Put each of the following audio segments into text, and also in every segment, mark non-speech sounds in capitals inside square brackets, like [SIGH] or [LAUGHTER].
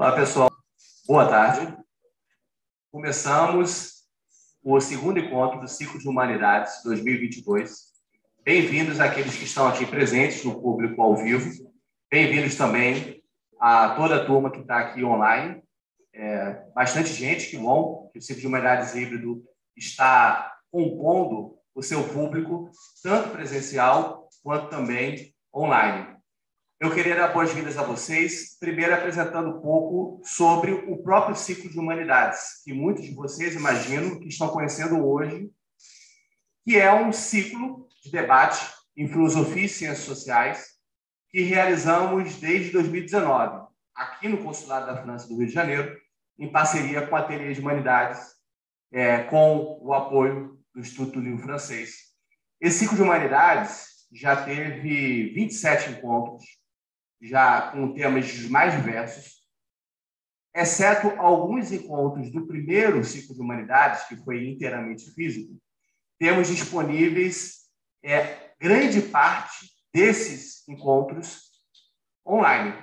Olá, pessoal. Boa tarde. Começamos o segundo encontro do Ciclo de Humanidades 2022. Bem-vindos àqueles que estão aqui presentes no público ao vivo. Bem-vindos também a toda a turma que está aqui online. É, bastante gente, que bom que o Ciclo de Humanidades Híbrido está compondo o seu público, tanto presencial quanto também online. Eu queria dar boas-vindas a vocês, primeiro apresentando um pouco sobre o próprio ciclo de humanidades, que muitos de vocês, imagino, que estão conhecendo hoje, que é um ciclo de debate em filosofia e ciências sociais que realizamos desde 2019, aqui no Consulado da França do Rio de Janeiro, em parceria com a Ateliê de Humanidades, é, com o apoio do Instituto Livro Francês. Esse ciclo de humanidades já teve 27 encontros já com temas mais diversos, exceto alguns encontros do primeiro ciclo de humanidades, que foi inteiramente físico, temos disponíveis é, grande parte desses encontros online,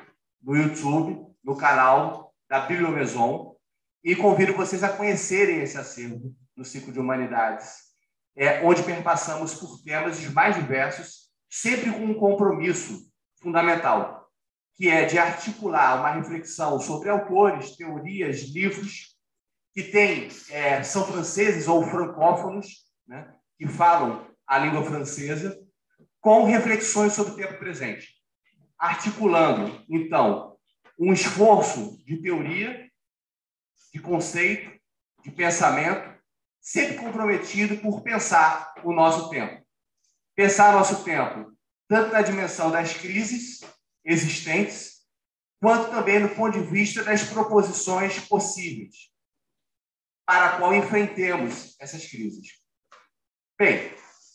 no YouTube, no canal da Bibliomaison, e convido vocês a conhecerem esse acervo no ciclo de humanidades, é, onde perpassamos por temas mais diversos, sempre com um compromisso fundamental, que é de articular uma reflexão sobre autores, teorias, livros que têm, é, são franceses ou francófonos, né, que falam a língua francesa, com reflexões sobre o tempo presente, articulando, então, um esforço de teoria, de conceito, de pensamento, sempre comprometido por pensar o nosso tempo. Pensar nosso tempo, tanto na dimensão das crises existentes, quanto também do ponto de vista das proposições possíveis para a qual enfrentemos essas crises. Bem,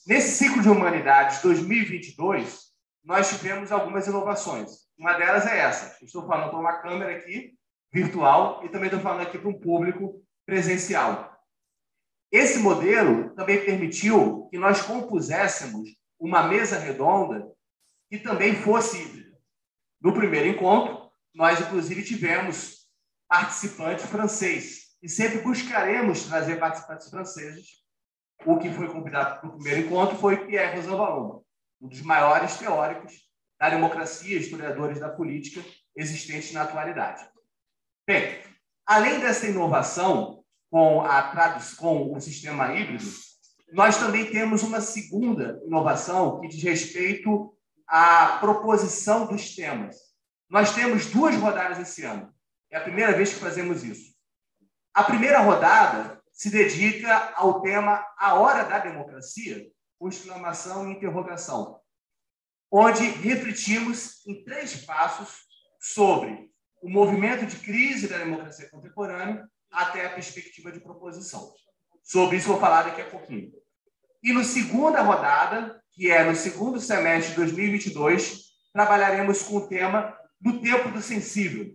nesse ciclo de humanidades 2022, nós tivemos algumas inovações. Uma delas é essa. Estou falando para uma câmera aqui, virtual, e também estou falando aqui para um público presencial. Esse modelo também permitiu que nós compuséssemos uma mesa redonda que também fosse. No primeiro encontro, nós, inclusive, tivemos participante francês. E sempre buscaremos trazer participantes franceses. O que foi convidado para o primeiro encontro foi Pierre Rosanvallon, um dos maiores teóricos da democracia, historiadores da política existentes na atualidade. Bem, além dessa inovação com, a com o sistema híbrido, nós também temos uma segunda inovação que diz respeito a proposição dos temas. Nós temos duas rodadas esse ano. É a primeira vez que fazemos isso. A primeira rodada se dedica ao tema A Hora da Democracia, com exclamação e interrogação, onde refletimos em três passos sobre o movimento de crise da democracia contemporânea até a perspectiva de proposição. Sobre isso vou falar daqui a pouquinho. E no segunda rodada, que é no segundo semestre de 2022, trabalharemos com o tema do tempo do sensível,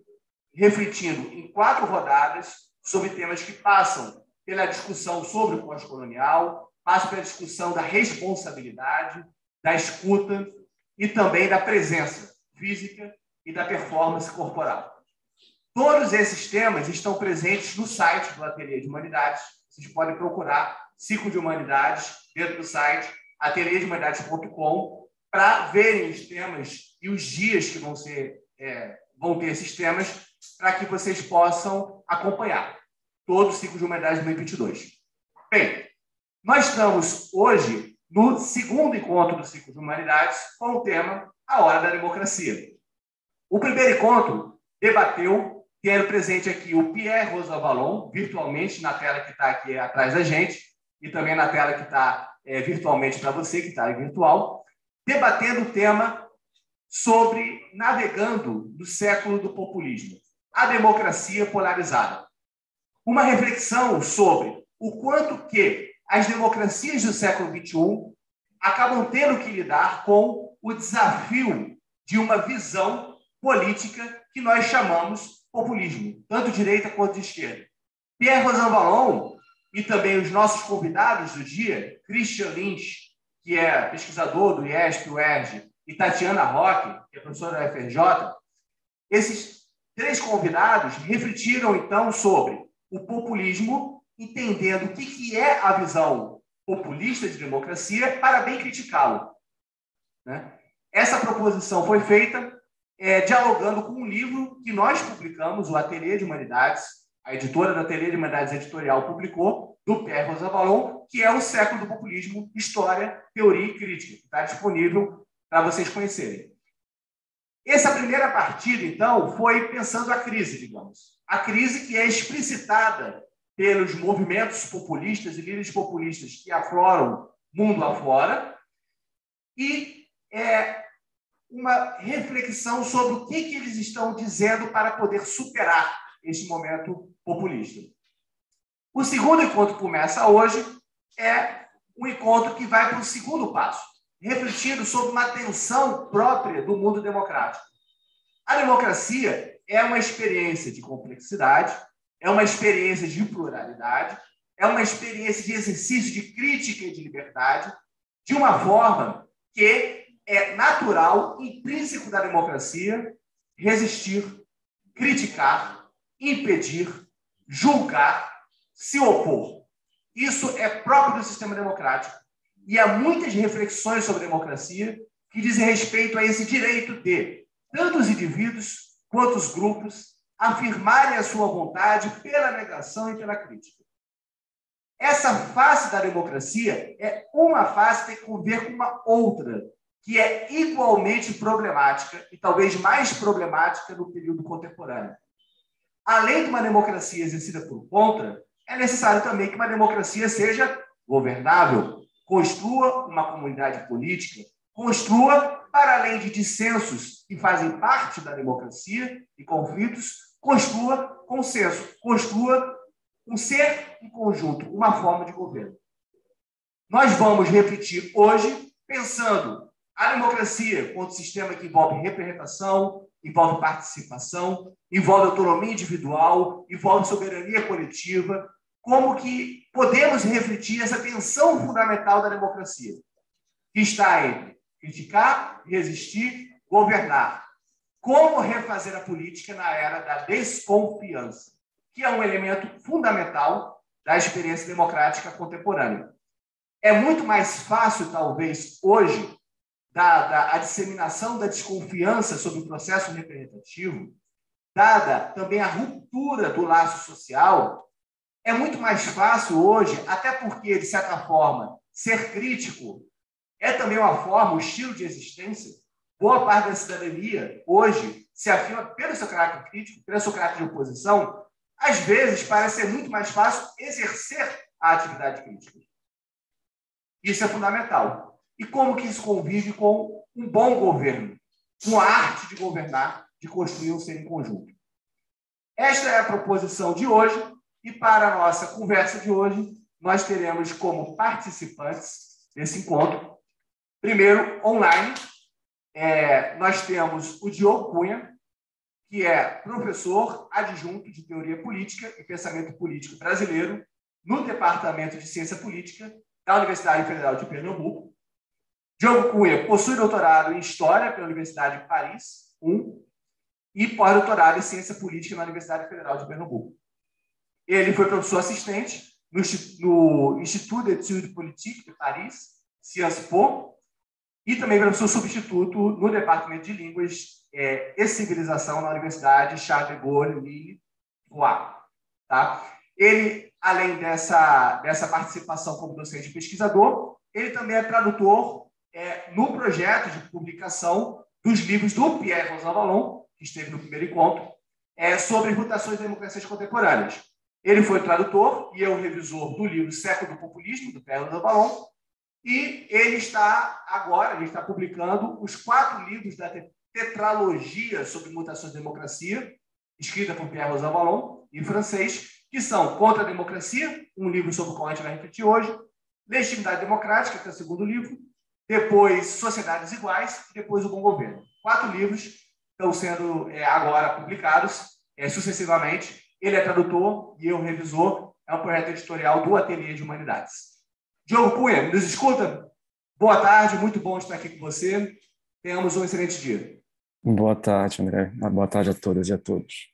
refletindo em quatro rodadas sobre temas que passam pela discussão sobre o pós-colonial, passam pela discussão da responsabilidade, da escuta e também da presença física e da performance corporal. Todos esses temas estão presentes no site do Ateliê de Humanidades. Vocês podem procurar Ciclo de Humanidades dentro do site ateliêdehumanidades.com para verem os temas e os dias que vão ser é, vão ter esses temas para que vocês possam acompanhar todo o ciclo de humanidades 2022. Bem, nós estamos hoje no segundo encontro do ciclo de humanidades com o tema A Hora da Democracia. O primeiro encontro debateu, tendo presente aqui o Pierre Rosavalon, virtualmente na tela que está aqui atrás da gente, e também na tela que está é, virtualmente para você, que está virtual, debatendo o tema sobre navegando no século do populismo, a democracia polarizada. Uma reflexão sobre o quanto que as democracias do século XXI acabam tendo que lidar com o desafio de uma visão política que nós chamamos populismo, tanto direita quanto esquerda. Pierre Rosanvallon e também os nossos convidados do dia, Christian Lynch, que é pesquisador do IESP, UERJ, e Tatiana Roque, que é professora da FRJ, esses três convidados refletiram, então, sobre o populismo, entendendo o que, que é a visão populista de democracia, para bem criticá-lo. Né? Essa proposição foi feita é, dialogando com um livro que nós publicamos, o Ateliê de Humanidades, a editora da Ateliê de Editorial publicou, do Pierre Rosavalon, que é o século do populismo, história, teoria e crítica, está disponível para vocês conhecerem. Essa primeira partida, então, foi pensando a crise, digamos. A crise que é explicitada pelos movimentos populistas e líderes populistas que afloram mundo afora, e é, uma reflexão sobre o que, que eles estão dizendo para poder superar este momento populista. O segundo encontro que começa hoje é um encontro que vai para o segundo passo, refletindo sobre uma tensão própria do mundo democrático. A democracia é uma experiência de complexidade, é uma experiência de pluralidade, é uma experiência de exercício de crítica e de liberdade, de uma forma que é natural, intrínseco da democracia, resistir, criticar, impedir, julgar, se opor. Isso é próprio do sistema democrático. E há muitas reflexões sobre democracia que dizem respeito a esse direito de tanto os indivíduos quanto os grupos afirmarem a sua vontade pela negação e pela crítica. Essa face da democracia é uma face que tem que ver com uma outra, que é igualmente problemática e talvez mais problemática no período contemporâneo. Além de uma democracia exercida por contra, é necessário também que uma democracia seja governável, construa uma comunidade política, construa, para além de dissensos que fazem parte da democracia e conflitos, construa consenso, construa um ser em conjunto, uma forma de governo. Nós vamos repetir hoje pensando a democracia, quanto sistema que envolve representação, envolve participação, envolve autonomia individual, envolve soberania coletiva, como que podemos refletir essa tensão fundamental da democracia, que está entre criticar, resistir, governar. Como refazer a política na era da desconfiança, que é um elemento fundamental da experiência democrática contemporânea. É muito mais fácil, talvez, hoje, dada a disseminação da desconfiança sobre o processo representativo, dada também a ruptura do laço social, é muito mais fácil hoje, até porque, de certa forma, ser crítico é também uma forma, um estilo de existência. Boa parte da cidadania hoje se afirma pelo seu caráter crítico, pelo seu caráter de oposição. Às vezes, parece ser muito mais fácil exercer a atividade crítica. Isso é fundamental e como que isso convive com um bom governo, com a arte de governar, de construir um ser em conjunto. Esta é a proposição de hoje e para a nossa conversa de hoje, nós teremos como participantes desse encontro, primeiro, online, é, nós temos o Diogo Cunha, que é professor adjunto de Teoria Política e Pensamento Político Brasileiro no Departamento de Ciência Política da Universidade Federal de Pernambuco. Diogo Cunha possui doutorado em História pela Universidade de Paris, um, e pós-doutorado em Ciência Política na Universidade Federal de Pernambuco. Ele foi professor assistente no, Instituto d'études politiques de Paris, Sciences Po, e também professor substituto no Departamento de Línguas é, e Civilização na Universidade Charles de Gaulle, Lille, Rouen. Tá? Ele, além dessa, dessa participação como docente e pesquisador, ele também é tradutor é, no projeto de publicação dos livros do Pierre Rosanvallon, que esteve no primeiro encontro, é, sobre mutações das democracias contemporâneas. Ele foi tradutor e é o revisor do livro Século do Populismo, do Pierre Rosanvallon, e ele está agora, ele está publicando os quatro livros da tetralogia sobre mutações da democracia, escrita por Pierre Rosanvallon, em francês, que são Contra a Democracia, um livro sobre o qual a gente vai refletir hoje, Legitimidade Democrática, que é o segundo livro, depois Sociedades Iguais e depois O Bom Governo. Quatro livros estão sendo é, agora publicados é, sucessivamente. Ele é tradutor e eu revisor. É um projeto editorial do Ateliê de Humanidades. Diogo Cunha, nos escuta? Boa tarde, muito bom estar aqui com você. Tenhamos um excelente dia. Boa tarde, André. Ah, boa tarde a todas e a todos.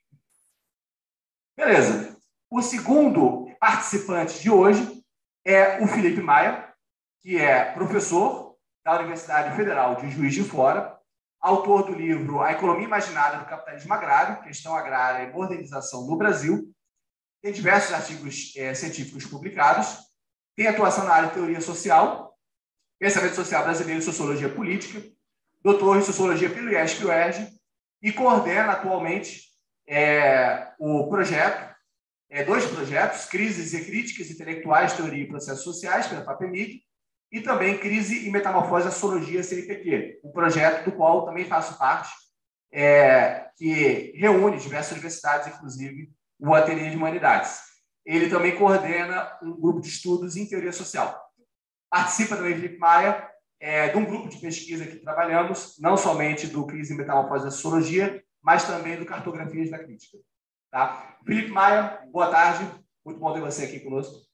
Beleza. O segundo participante de hoje é o Felipe Maia, que é professor da Universidade Federal de Juiz de Fora, autor do livro A Economia Imaginada do Capitalismo Agrário, Questão Agrária e Modernização no Brasil. Tem diversos artigos é, científicos publicados. Tem atuação na área de teoria social, pensamento social brasileiro e sociologia política. Doutor em sociologia pelo IESC-UERJ e coordena atualmente é, o projeto, é, dois projetos, Crises e Críticas Intelectuais, Teoria e Processos Sociais, pela FAPEMIG, e também Crise e Metamorfose da Sociologia CNPq, um projeto do qual também faço parte, é, que reúne diversas universidades, inclusive o Ateliê de Humanidades. Ele também coordena um grupo de estudos em teoria social. Participa também, Felipe Maia, é, de um grupo de pesquisa que trabalhamos, não somente do Crise e Metamorfose da Sociologia, mas também do Cartografias da Crítica. Tá? Felipe Maia, boa tarde. Muito bom ter você aqui conosco.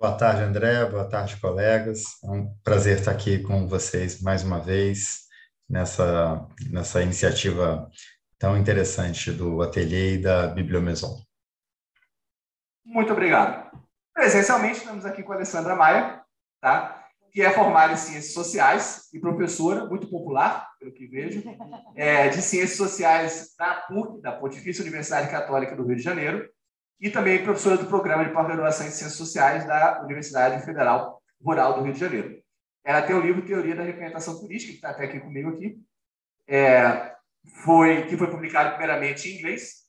Boa tarde, André. Boa tarde, colegas. É um prazer estar aqui com vocês mais uma vez nessa, nessa iniciativa tão interessante do Ateliê e da Bibliomaison. Muito obrigado. Presencialmente, estamos aqui com a Alessandra Maia, tá? que é formada em Ciências Sociais e professora, muito popular, pelo que vejo, é, de Ciências Sociais da PUC, da Pontifícia Universidade Católica do Rio de Janeiro, e também professora do programa de pós-graduação em Ciências Sociais da Universidade Federal Rural do Rio de Janeiro. Ela tem o livro Teoria da Representação Política, que está até aqui comigo aqui, é, foi, que foi publicado primeiramente em inglês,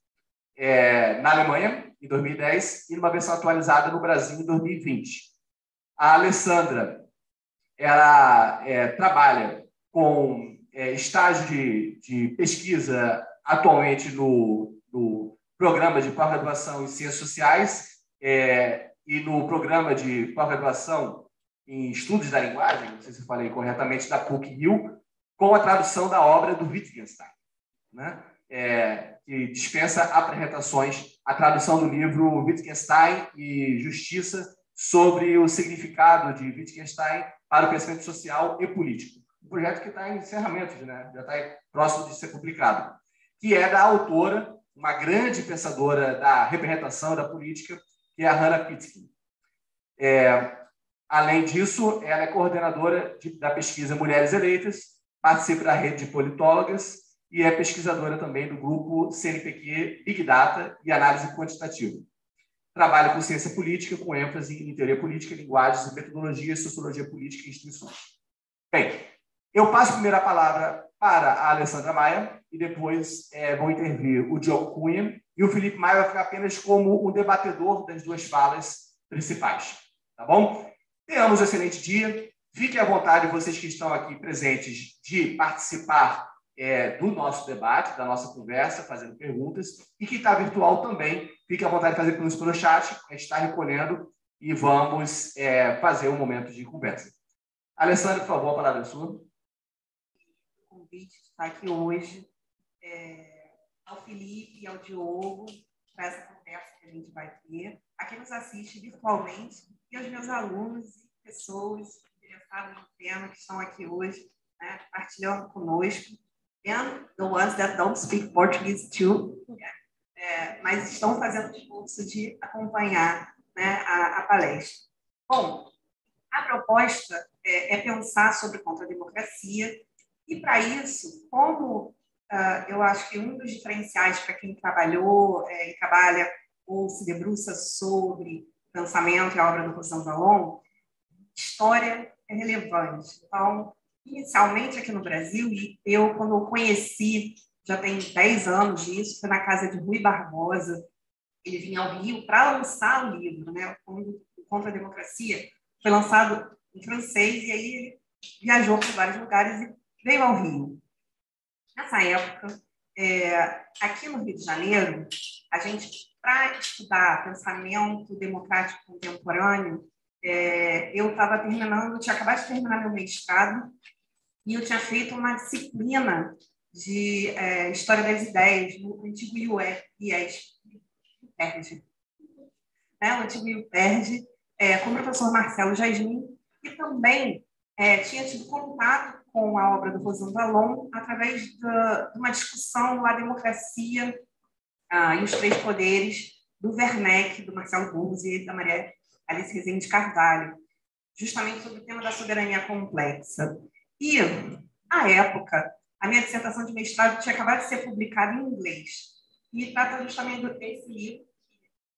é, na Alemanha, em 2010, e numa versão atualizada no Brasil, em 2020. A Alessandra ela é, trabalha com é, estágio de, de pesquisa atualmente no, no programa de pós-graduação em Ciências Sociais é, e no programa de pós-graduação em Estudos da Linguagem, não sei se eu falei corretamente, da PUC-Rio, com a tradução da obra do Wittgenstein, né? É, que dispensa apresentações, a tradução do livro Wittgenstein e Justiça sobre o significado de Wittgenstein para o pensamento social e político. Um projeto que está em encerramento, né? já está próximo de ser publicado, que é da autora uma grande pensadora da representação da política, que é a Hannah Pitkin. É, além disso, ela é coordenadora de, da pesquisa Mulheres Eleitas, participa da rede de politólogas e é pesquisadora também do grupo CNPq Big Data e Análise Quantitativa. Trabalha com ciência política, com ênfase em teoria política, linguagens e metodologias, sociologia política e instituições. Bem, eu passo primeiro a palavra para a Alessandra Maia e depois é, vão intervir o Diogo Cunha e o Felipe Maia vai ficar apenas como o debatedor das duas falas principais. Tá bom? Tenhamos um excelente dia. Fiquem à vontade, vocês que estão aqui presentes, de participar é, do nosso debate, da nossa conversa, fazendo perguntas. E quem está virtual também, fique à vontade de fazer perguntas pelo chat. A gente está recolhendo e vamos é, fazer um momento de conversa. Alessandra, por favor, a palavra é sua convite de estar aqui hoje, é, ao Felipe e ao Diogo, para essa conversa que a gente vai ter, a quem nos assiste virtualmente e aos meus alunos e pessoas interessadas no tema que estão aqui hoje, né, partilhando conosco, and the ones that don't speak Portuguese too, é, mas estão fazendo o esforço de acompanhar né, a, a palestra. Bom, a proposta é, é pensar sobre contra-democracia e para isso, como eu acho que um dos diferenciais para quem trabalhou é, e trabalha ou se debruça sobre pensamento e a obra do Rosão Valon, história é relevante. Então, inicialmente aqui no Brasil, eu, quando eu conheci, já tem 10 anos disso, foi na casa de Rui Barbosa, ele vinha ao Rio para lançar o livro, né? Contra a Democracia foi lançado em francês, e aí ele viajou para vários lugares e veio ao Rio. Nessa época, é, aqui no Rio de Janeiro, a gente, para estudar pensamento democrático contemporâneo, é, eu estava terminando, tinha acabado de terminar meu mestrado, e eu tinha feito uma disciplina de é, História das Ideias no antigo IUE, IES, PERD, né, o antigo IUPERD, é, com o professor Marcelo Jasmin, e também é, tinha tido contato com a obra do Rosan Valon através de uma discussão A Democracia ah, e os Três Poderes, do Werneck, do Marcelo Burgos e da Maria Alice Rezende Carvalho, justamente sobre o tema da soberania complexa. E, à época, a minha dissertação de mestrado tinha acabado de ser publicada em inglês, e trata justamente desse livro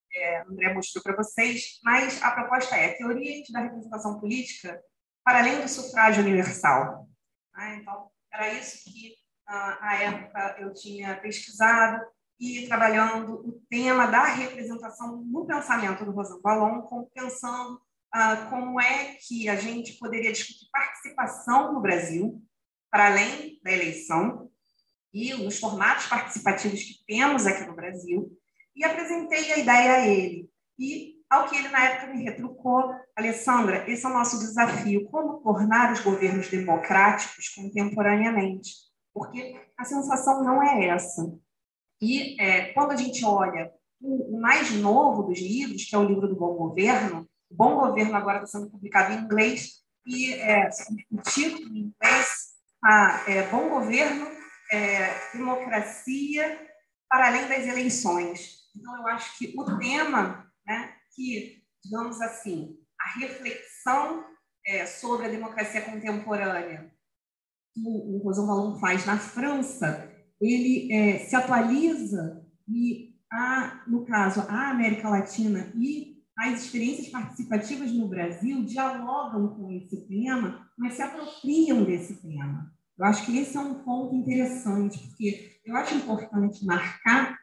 que é, André mostrou para vocês, mas a proposta é teoria da representação política para além do sufrágio universal. Ah, então, era isso que, ah, à época, eu tinha pesquisado e trabalhando o tema da representação no pensamento do Rosan Ballon, pensando ah, como é que a gente poderia discutir participação no Brasil, para além da eleição, e os formatos participativos que temos aqui no Brasil, e apresentei a ideia a ele. E, ao que ele, na época, me retrucou, Alessandra, esse é o nosso desafio, como tornar os governos democráticos contemporaneamente? Porque a sensação não é essa. E é, quando a gente olha o, mais novo dos livros, que é o livro do Bom Governo, o Bom Governo agora está sendo publicado em inglês, e é, o título em inglês, é, Bom Governo, é, Democracia para além das eleições. Então, eu acho que o tema, né, que, digamos assim, a reflexão é, sobre a democracia contemporânea que o, o Rosan Valon faz na França, ele é, se atualiza e, a, no caso, a América Latina e as experiências participativas no Brasil dialogam com esse tema, mas se apropriam desse tema. Eu acho que esse é um ponto interessante, porque eu acho importante marcar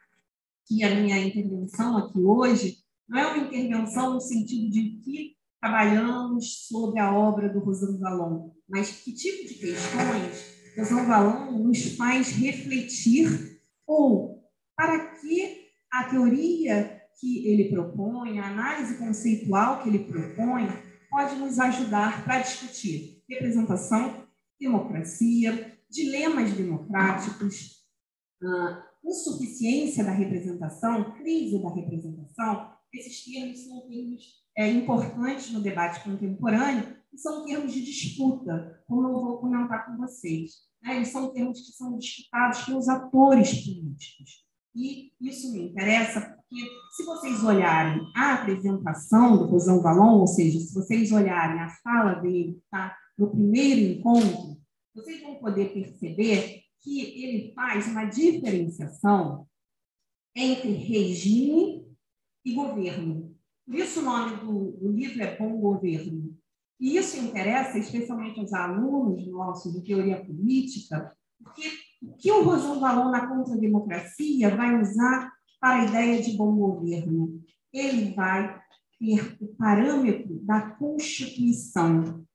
que a minha intervenção aqui hoje não é uma intervenção no sentido de que trabalhamos sobre a obra do Rosano Valon, mas que tipo de questões Rosano Valon nos faz refletir ou para que a teoria que ele propõe, a análise conceitual que ele propõe, pode nos ajudar para discutir representação, democracia, dilemas democráticos, uh, insuficiência da representação, crise da representação, esses termos são termos é, importantes no debate contemporâneo e são termos de disputa, como eu vou comentar com vocês. Né? Eles são termos que são disputados pelos atores políticos. E isso me interessa porque, se vocês olharem a apresentação do Rosão Valon, ou seja, se vocês olharem a fala dele tá, no primeiro encontro, vocês vão poder perceber que ele faz uma diferenciação entre regime e governo. Por isso o nome do, do livro é Bom Governo. E isso interessa especialmente aos alunos nossos de teoria política, porque o que o Rosão Valon na contra-democracia vai usar para a ideia de bom governo? Ele vai ter o parâmetro da Constituição.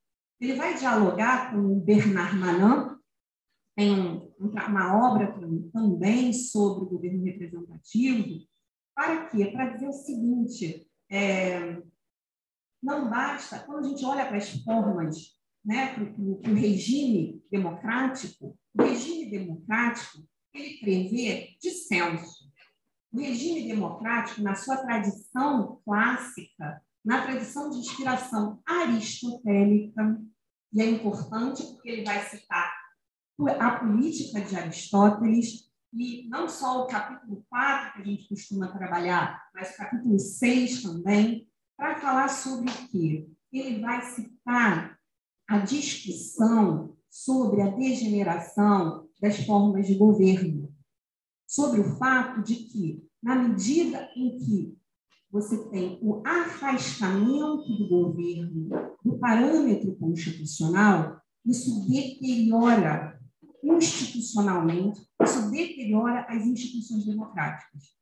Ele vai dialogar com o Bernard Manin, tem uma obra também sobre o governo representativo, para quê? Para dizer o seguinte, é, não basta, quando a gente olha para as formas, né, para o regime democrático, o regime democrático, ele prevê dissenso. O regime democrático, na sua tradição clássica, na tradição de inspiração aristotélica, e é importante porque ele vai citar a política de Aristóteles, e não só o capítulo 4, que a gente costuma trabalhar, mas o capítulo 6 também, para falar sobre o quê? Ele vai citar a discussão sobre a degeneração das formas de governo, sobre o fato de que, na medida em que você tem o afastamento do governo do parâmetro constitucional, isso deteriora institucionalmente, isso deteriora as instituições democráticas.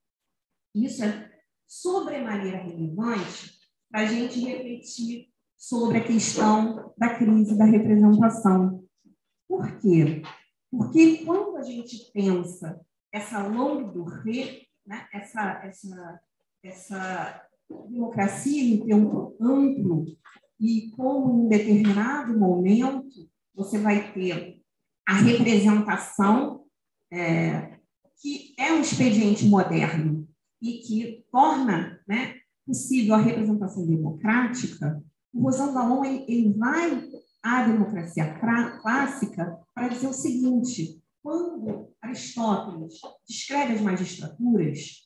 Isso é sobremaneira relevante para a gente refletir sobre a questão da crise da representação. Por quê? Porque quando a gente pensa essa longa do re, né, essa, essa, essa democracia em tempo amplo, e como em determinado momento você vai ter a representação, é, que é um expediente moderno e que torna né, possível a representação democrática, o Rosão Valon ele, ele vai à democracia clássica para dizer o seguinte: quando Aristóteles descreve as magistraturas,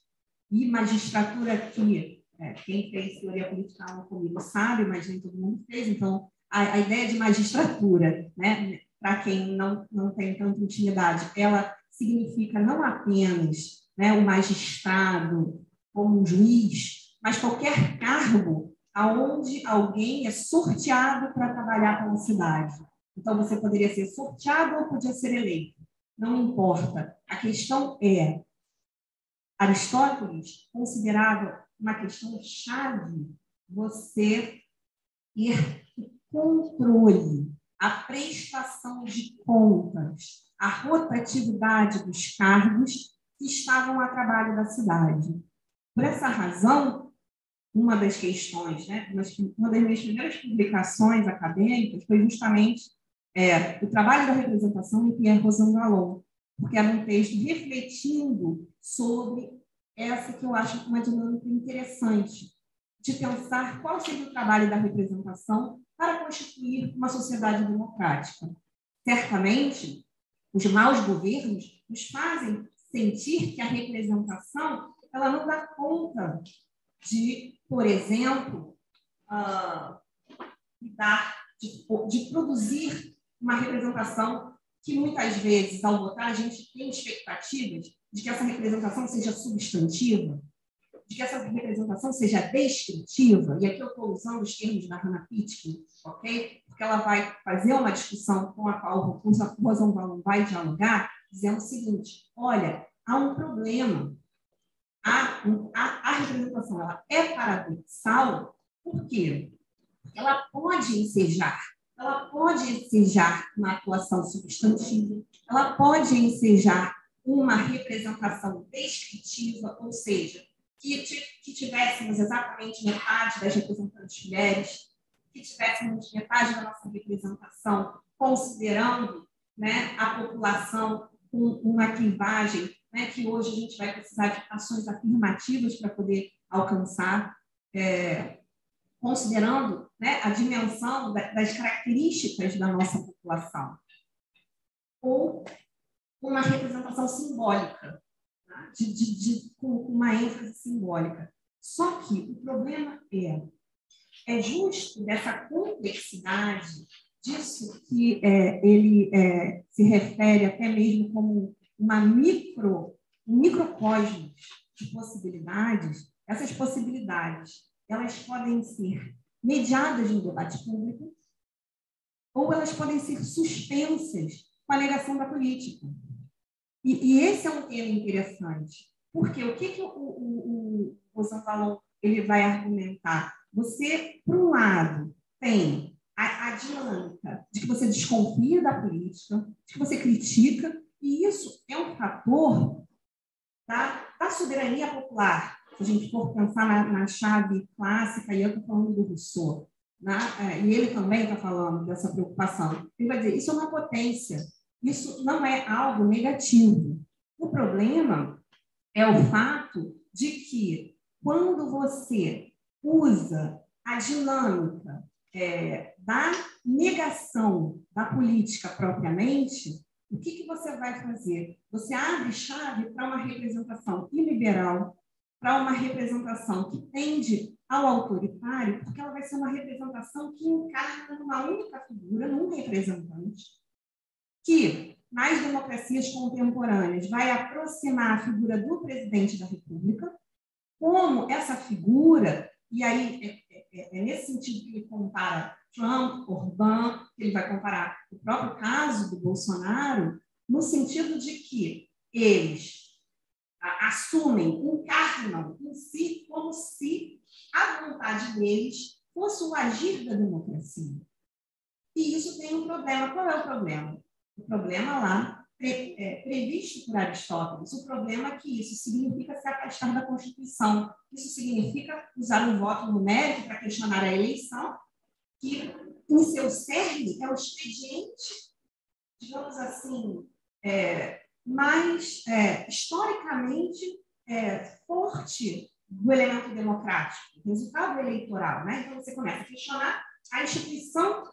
e magistratura que é, quem fez teoria política comigo sabe, mas nem todo mundo fez, então a, a ideia de magistratura, né, para quem não, não tem tanta intimidade, ela significa não apenas né, o magistrado como um juiz, mas qualquer cargo aonde alguém é sorteado para trabalhar pela cidade. Então, você poderia ser sorteado ou podia ser eleito. Não importa. A questão é, Aristóteles considerava uma questão chave você ter controle, a prestação de contas, a rotatividade dos cargos que estavam a trabalho da cidade. Por essa razão, uma das questões, né, uma das minhas primeiras publicações acadêmicas foi justamente é, o trabalho da representação em Pierre Rosanvallon, porque era um texto refletindo sobre essa que eu acho uma dinâmica interessante, de pensar qual seria o trabalho da representação para constituir uma sociedade democrática. Certamente, os maus governos nos fazem sentir que a representação ela não dá conta de, por exemplo, uh, dar, de, de produzir uma representação que muitas vezes, ao votar, a gente tem expectativas de que essa representação seja substantiva, de que essa representação seja descritiva, e aqui eu estou usando os termos da Hannah Pitkin, ok? Porque ela vai fazer uma discussão com a qual o Rosenbaum vai dialogar, dizendo o seguinte: olha, há um problema. A, a, a representação ela é paradoxal, por quê? Ela pode ensejar, ela pode ensejar uma atuação substantiva, ela pode ensejar uma representação descritiva, ou seja, que, que tivéssemos exatamente metade das representantes mulheres, que tivéssemos metade da nossa representação considerando né, a população com uma clivagem né, que hoje a gente vai precisar de ações afirmativas para poder alcançar, é, considerando né, a dimensão das características da nossa população. Ou uma representação simbólica, de, de, de, com uma ênfase simbólica. Só que o problema é, é justo dessa complexidade, disso que é, ele é, se refere até mesmo como uma micro, um microcosmos de possibilidades, essas possibilidades elas podem ser mediadas no debate público ou elas podem ser suspensas com a negação da política. E, e, esse é um tema interessante, porque o que, que o, o, o, o ele vai argumentar? Você, por um lado, tem a, a, dinâmica de que você desconfia da política, de que você critica, e isso é um fator da, da soberania popular. Se a gente for pensar na, na chave clássica, e eu estou falando do Rousseau, né? é, e ele também está falando dessa preocupação. Ele vai dizer: isso é uma potência isso não é algo negativo. O problema é o fato de que, quando você usa a dinâmica é, da negação da política propriamente, o que, que você vai fazer? Você abre chave para uma representação iliberal, para uma representação que tende ao autoritário, porque ela vai ser uma representação que encarna numa única figura, num representante, que, nas democracias contemporâneas, vai aproximar a figura do presidente da República, como essa figura, e aí é, é, é, é nesse sentido que ele compara Trump, Orbán, ele vai comparar o próprio caso do Bolsonaro, no sentido de que eles assumem, encarnam em si como se a vontade deles fosse o agir da democracia. E isso tem um problema. Qual é o problema? O problema lá pre, é, previsto por Aristóteles. O problema é que isso significa se afastar da Constituição. Isso significa usar o voto numérico para questionar a eleição, que em seu cerne é o expediente, digamos assim, é, mais é, historicamente é, forte do elemento democrático, resultado eleitoral. Né? Então, você começa a questionar a instituição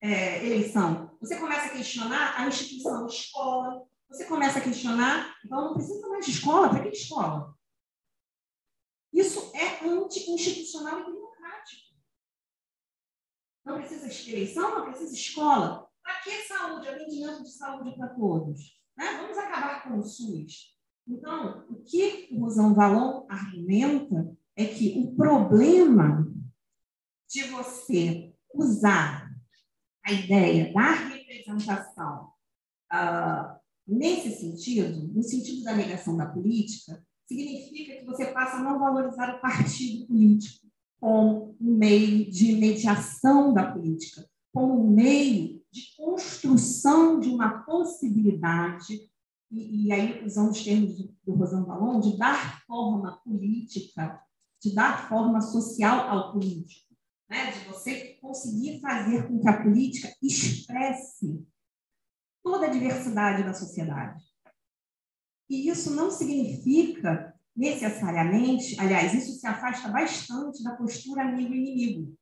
é, eleição, você começa a questionar a instituição escola, você começa a questionar, então não precisa mais de escola, para que escola? Isso é anti-institucional e democrático. Não precisa de eleição, não precisa de escola. Para que saúde, atendimento de saúde para todos? Né? Vamos acabar com o SUS. Então, o que o Rosão Valon argumenta é que o problema de você usar a ideia da representação uh, nesse sentido, no sentido da negação da política, significa que você passa a não valorizar o partido político como um meio de mediação da política, como um meio de construção de uma possibilidade, e, e aí usando os termos do, do Rosão Valon, de dar forma política, de dar forma social ao político, né? de você conseguir fazer com que a política expresse toda a diversidade da sociedade. E isso não significa necessariamente, aliás, isso se afasta bastante da postura amigo-inimigo,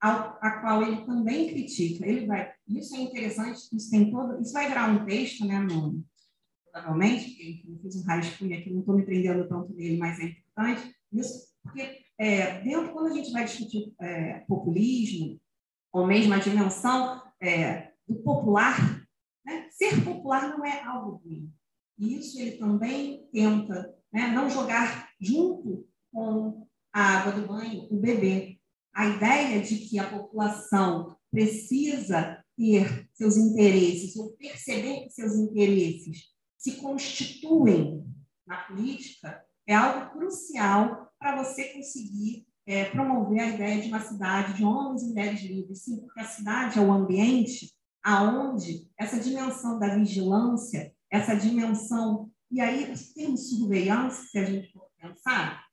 a qual ele também critica. Ele vai, isso é interessante, isso tem todo, isso vai virar um texto, né, no, provavelmente, porque eu fiz um rascunho aqui, não estou me prendendo tanto nele, mas é importante, isso, porque é, dentro, quando a gente vai discutir é, populismo, ou mesmo a dimensão é, do popular, né, ser popular não é algo ruim. E isso ele também tenta né, não jogar junto com a água do banho o bebê. A ideia de que a população precisa ter seus interesses ou perceber que seus interesses se constituem na política é algo crucial para você conseguir é, promover a ideia de uma cidade de homens e mulheres livres. Sim, porque a cidade é o ambiente aonde essa dimensão da vigilância, essa dimensão e aí, os termos surveillance, se a gente for pensar,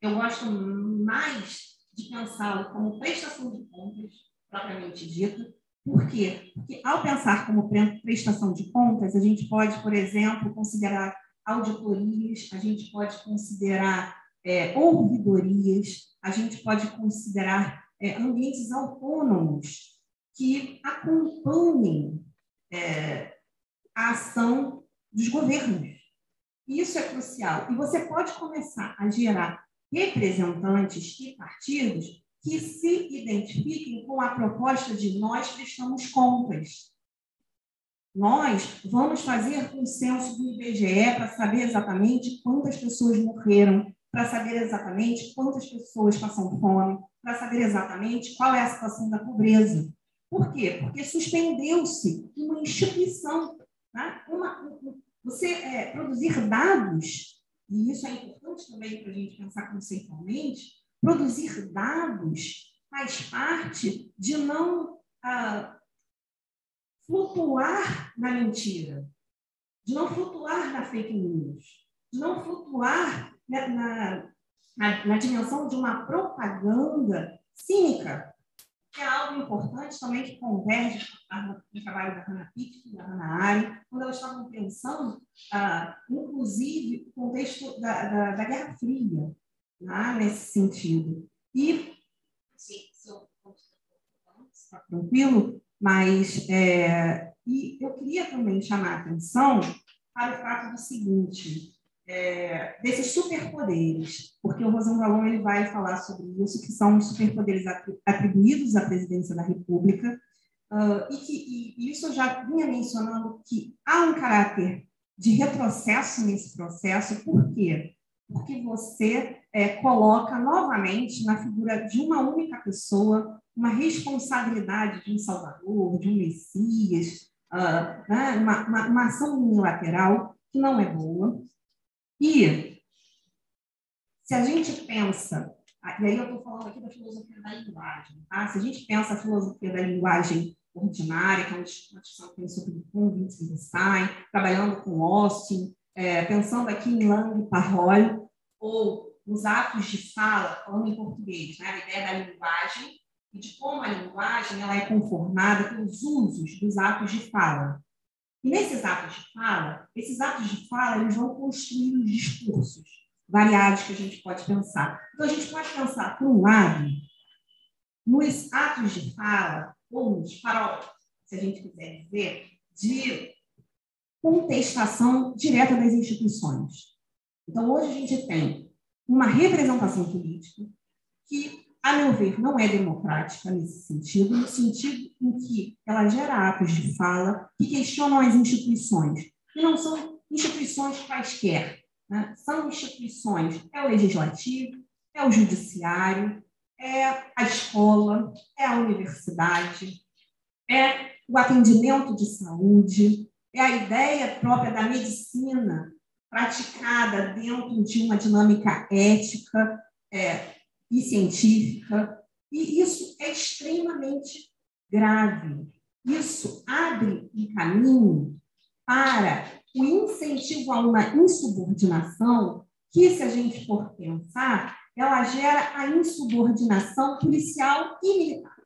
eu gosto mais de pensá-lo como prestação de contas, propriamente dita. Por quê? Porque, ao pensar como prestação de contas, a gente pode, por exemplo, considerar auditorias, a gente pode considerar é, ouvidorias, a gente pode considerar é, ambientes autônomos que acompanhem é, a ação dos governos. Isso é crucial. E você pode começar a gerar representantes e partidos que se identifiquem com a proposta de nós prestamos contas. Nós vamos fazer um censo do IBGE para saber exatamente quantas pessoas morreram, para saber exatamente quantas pessoas passam fome, para saber exatamente qual é a situação da pobreza. Por quê? Porque suspendeu-se uma instituição, né? uma, você é, produzir dados, e isso é importante também para a gente pensar conceitualmente, produzir dados faz parte de não ah, flutuar na mentira, de não flutuar na fake news, de não flutuar na, na, na, dimensão de uma propaganda cínica, que é algo importante também que converge no trabalho da Hannah Pitt e da Hannah Arendt, quando elas estavam pensando, ah, inclusive, o contexto da, da, da Guerra Fria, né, nesse sentido. E, está tranquilo, mas é, e eu queria também chamar a atenção para o fato do seguinte, é, desses superpoderes, porque o Rosão Valon ele vai falar sobre isso, que são os superpoderes atribuídos à presidência da República, uh, e que e isso eu já vinha mencionando que há um caráter de retrocesso nesse processo, por quê? Porque você é, coloca novamente na figura de uma única pessoa uma responsabilidade de um salvador, de um messias, uh, né? uma, uma, uma ação unilateral que não é boa, e se a gente pensa, e aí eu estou falando aqui da filosofia da linguagem, tá? se a gente pensa a filosofia da linguagem ordinária, que é uma discussão que tem sobre Kuhn, Wittgenstein, trabalhando com Austin, é, pensando aqui em Lang e Parrol, ou nos atos de fala, falando em português, né? a ideia da linguagem e de como a linguagem ela é conformada pelos usos dos atos de fala. E nesses atos de fala, esses atos de fala, eles vão construir os discursos variados que a gente pode pensar. Então, a gente pode pensar, por um lado, nos atos de fala ou nos faróis, se a gente quiser dizer, de contestação direta das instituições. Então, hoje a gente tem uma representação política que, a meu ver, não é democrática nesse sentido, no sentido em que ela gera atos de fala que questionam as instituições, e não são instituições quaisquer, né? são instituições, é o legislativo, é o judiciário, é a escola, é a universidade, é o atendimento de saúde, é a ideia própria da medicina praticada dentro de uma dinâmica ética é, e científica. E isso é extremamente grave. Isso abre um caminho para o incentivo a uma insubordinação que, se a gente for pensar, ela gera a insubordinação policial e militar.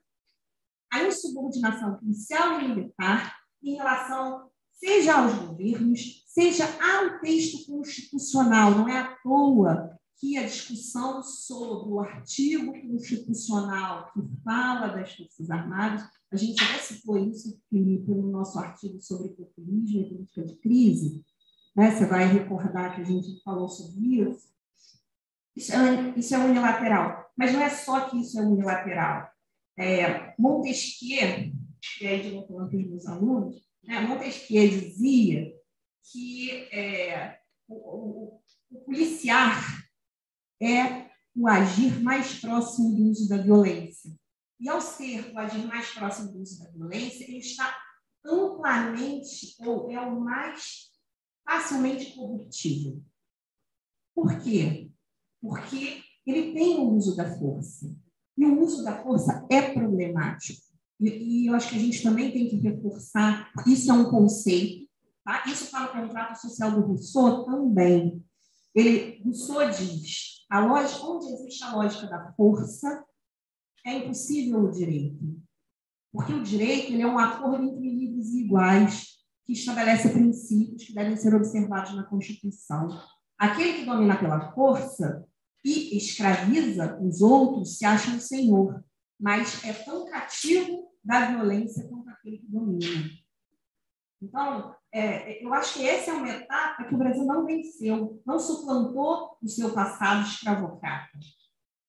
A insubordinação policial e militar em relação seja aos governos, seja ao texto constitucional. Não é à toa que a discussão sobre o artigo constitucional que fala das Forças Armadas, a gente até citou isso, Felipe, no nosso artigo sobre populismo e política de crise, né? você vai recordar que a gente falou sobre isso. Isso é, isso é unilateral. Mas não é só que isso é unilateral. É, Montesquieu, e aí de novo falando com os meus alunos, né? Montesquieu dizia que é, o, o, o policiar é o agir mais próximo do uso da violência. E ao ser o agir mais próximo do uso da violência, ele está amplamente, ou é o mais facilmente corruptível. Por quê? Porque ele tem o uso da força. E o uso da força é problemático. E, e, eu acho que a gente também tem que reforçar, isso é um conceito, tá? isso está no contrato social do Rousseau também. Ele, Rousseau diz, a lógica, onde existe a lógica da força, é impossível o direito. Porque o direito ele é um acordo entre livres e iguais, que estabelece princípios que devem ser observados na Constituição. Aquele que domina pela força e escraviza os outros se acha um senhor, mas é tão cativo da violência quanto aquele que domina. Então, é, eu acho que essa é uma etapa que o Brasil não venceu, não suplantou o seu passado escravocrata,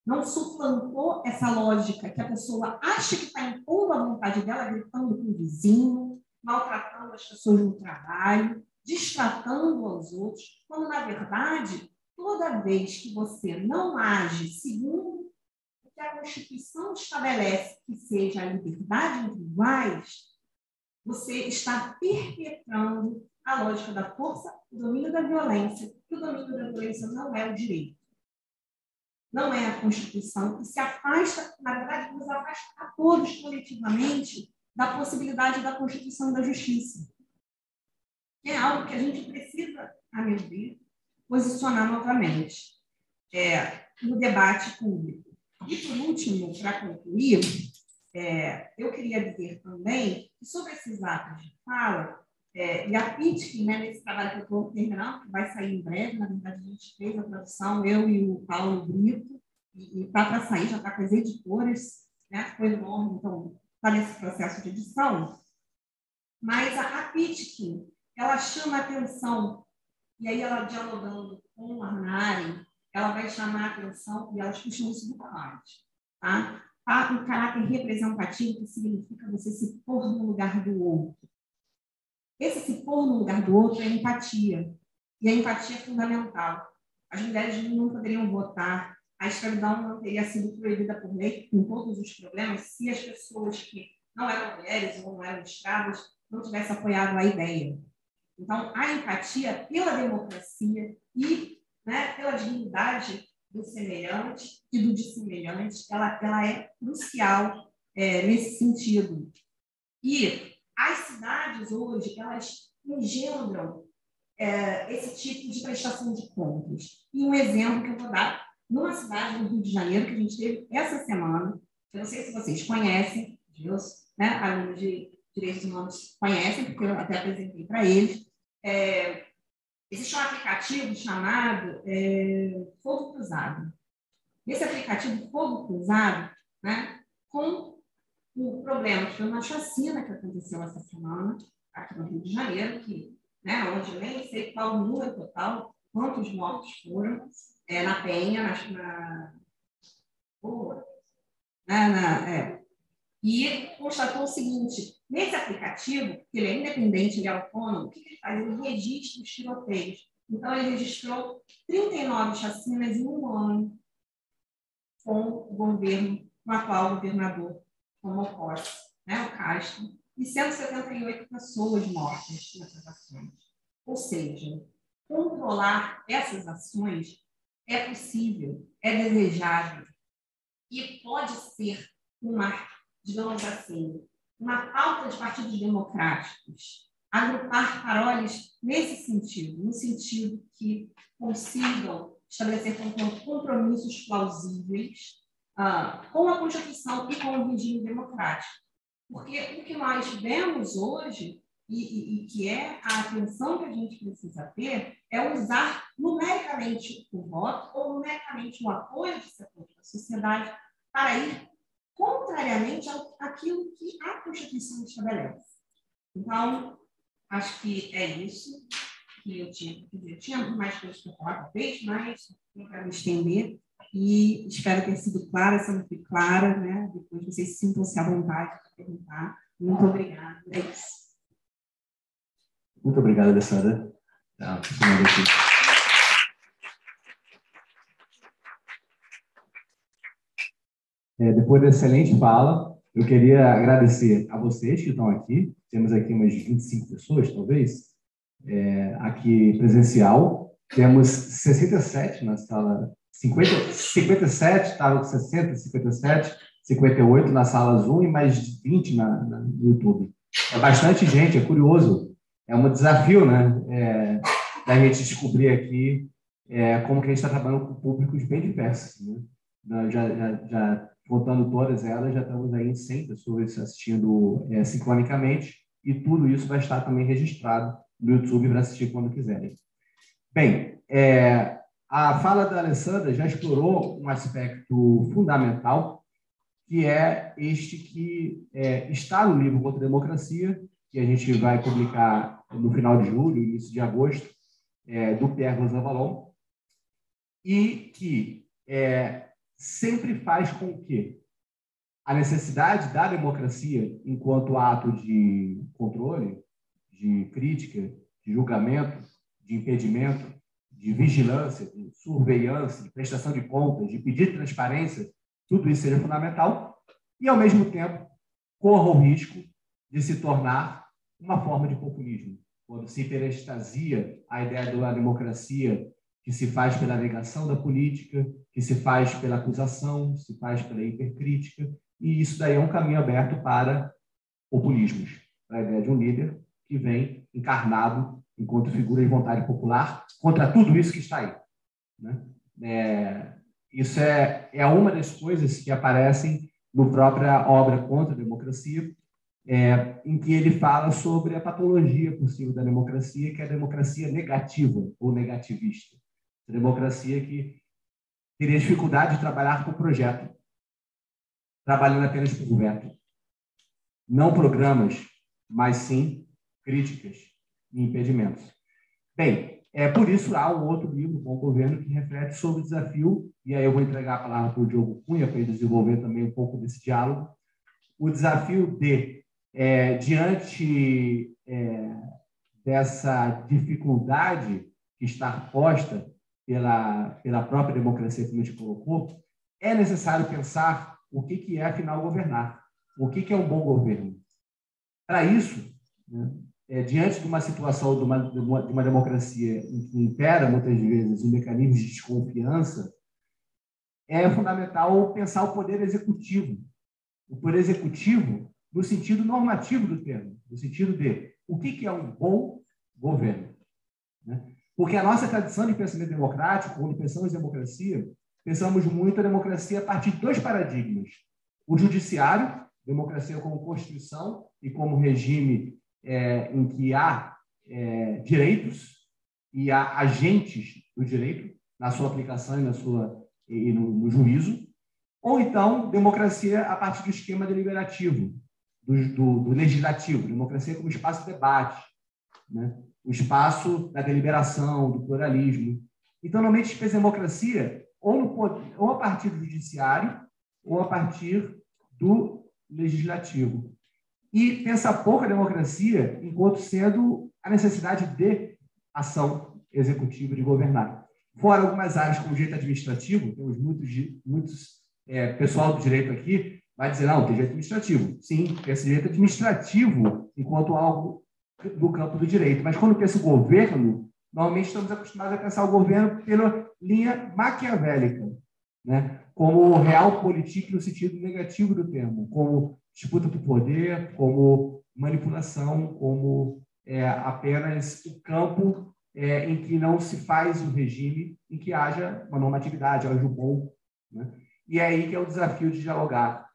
não suplantou essa lógica que a pessoa acha que está impondo a vontade dela, gritando com o vizinho, maltratando as pessoas no trabalho, destratando aos outros, quando, na verdade, toda vez que você não age segundo que a Constituição estabelece que seja a liberdade entre iguais, você está perpetrando a lógica da força, o domínio da violência, que o domínio da violência não é o direito. Não é a Constituição, que se afasta, na verdade, nos afasta a todos coletivamente da possibilidade da Constituição e da Justiça. É algo que a gente precisa, a meu ver, posicionar novamente é, no debate público. E, por último, para concluir, é, eu queria dizer também que sobre esses atos de fala, é, e a PITC, né, nesse trabalho que eu estou terminando, que vai sair em breve, na verdade, a gente fez a tradução, eu e o Paulo Brito, e está para sair, já está com as editoras, né, foi enorme, então está nesse processo de edição. Mas a, a PITC, ela chama a atenção, e aí ela dialogando com a Arnari, ela vai chamar a atenção, e elas puxam isso do parte, tá? Há um caráter representativo que significa você se pôr no lugar do outro. Esse se pôr no lugar do outro é empatia. E a empatia é fundamental. As mulheres não poderiam votar, a escravidão não teria sido proibida por lei, com todos os problemas, se as pessoas que não eram mulheres ou não eram escravas não tivessem apoiado a ideia. Então, a empatia pela democracia e né, pela dignidade do semelhante e do dissemelhante, ela, ela é crucial é, nesse sentido. E as cidades hoje, elas engendram é, esse tipo de prestação de contas. E um exemplo que eu vou dar, numa cidade do Rio de Janeiro, que a gente teve essa semana, eu não sei se vocês conhecem, Deus, né, alunos de direitos humanos conhecem, porque eu até apresentei para eles, é, Existe um aplicativo chamado é, Fogo Cruzado. Nesse aplicativo Fogo Cruzado, né, com o problema foi uma chacina que aconteceu essa semana, aqui no Rio de Janeiro, que, né, onde nem sei qual o número total, quantos mortos foram, é, na Penha, na, na, na, na é, e constatou o seguinte: nesse aplicativo, que ele é independente, ele é autônomo, o que ele faz? Ele registra os tiroteios. Então, ele registrou 39 chacinas em um ano com o governo, com o atual governador tomou posse, né, o Castro, e 178 pessoas mortas nessas ações. Ou seja, controlar essas ações é possível, é desejável e pode ser uma, digamos assim, uma pauta de partidos democráticos, agrupar paroles nesse sentido, no sentido que consigam estabelecer compromissos plausíveis ah, com a Constituição e com o regime democrático. Porque o que nós vemos hoje, e, e, e, que é a atenção que a gente precisa ter, é usar numericamente o voto ou numericamente o apoio de setores da sociedade para ir contrariamente ao, àquilo que a Constituição estabelece. Então, acho que é isso que eu tinha que dizer. Tinha mais coisas para falar, talvez, mas não quero me estender. E espero ter sido clara, se não fui clara, né? Depois vocês sintam-se à vontade para perguntar. Muito obrigada. É isso. Muito obrigado, Alessandra. Tá, é, depois da excelente fala, eu queria agradecer a vocês que estão aqui. Temos aqui umas 25 pessoas, talvez, é, aqui presencial. Temos 67 na sala 50, 57, estava com 60, 57, 58 na sala Zoom e mais 20 na, na, no YouTube. É bastante gente, é curioso. É um desafio, né? É, da gente descobrir aqui é, como que a gente está trabalhando com públicos bem diversos. Né? Já, já, já contando todas elas, já estamos aí em 100 pessoas assistindo é, sincronicamente e tudo isso vai estar também registrado no YouTube para assistir quando quiserem. Bem, é, a fala da Alessandra já explorou um aspecto fundamental, que é este que é, está no livro Contra a Democracia, que a gente vai publicar no final de julho, início de agosto, é, do Pierre Rosanvallon, e que é, sempre faz com que a necessidade da democracia enquanto ato de controle, de crítica, de julgamento, de impedimento, de vigilância, de surveillância, de prestação de contas, de pedir transparência, tudo isso seja fundamental e, ao mesmo tempo, corra o risco de se tornar uma forma de populismo, quando se hiperestasia a ideia da democracia que se faz pela negação da política, que se faz pela acusação, se faz pela hipercrítica, e isso daí é um caminho aberto para populismos, para a ideia de um líder que vem encarnado enquanto figura de vontade popular, contra tudo isso que está aí. Né? É, isso é, é uma das coisas que aparecem no própria obra Contra a Democracia, é, em que ele fala sobre a patologia possível da democracia, que é a democracia negativa ou negativista. A democracia que teria dificuldade de trabalhar com projeto, trabalhando apenas com governo. Não programas, mas sim críticas e impedimentos. Bem, é por isso há um outro livro, Bom Governo, que reflete sobre o desafio, e aí eu vou entregar a palavra para o Diogo Cunha para ele desenvolver também um pouco desse diálogo, o desafio de, é, diante é, dessa dificuldade que está posta pela, pela própria democracia, como a gente colocou, é necessário pensar o que, que é, afinal, governar. O que, que é um bom governo. Para isso, né, é, diante de uma situação de uma, de uma, de uma democracia em que impera muitas vezes um mecanismo de desconfiança, é fundamental pensar o poder executivo. O poder executivo no sentido normativo do termo, no sentido de o que é um bom governo. Né? Porque a nossa tradição de pensamento democrático, quando pensamos em democracia, pensamos muito a democracia a partir de dois paradigmas. O judiciário, democracia como constituição e como regime é, em que há é, direitos e há agentes do direito na sua aplicação e, na sua, e no, no juízo, ou então democracia a partir do esquema deliberativo, do, do, do legislativo, democracia como espaço de debate, né? O espaço da deliberação, do pluralismo. Então, normalmente, fez democracia ou, no, ou a partir do judiciário ou a partir do legislativo. E pensa pouco a democracia enquanto sendo a necessidade de ação executiva de governar. Fora algumas áreas como direito administrativo, temos muitos, muitos é, pessoal do direito aqui vai dizer, não, tem direito administrativo. Sim, esse direito administrativo enquanto algo do campo do direito. Mas quando pensa o governo, normalmente estamos acostumados a pensar o governo pela linha maquiavélica, né? como real político no sentido negativo do termo, como disputa do poder, como manipulação, como é, apenas o campo é, em que não se faz o regime, em que haja uma normatividade, haja o bom. Né? E é aí que é o desafio de dialogar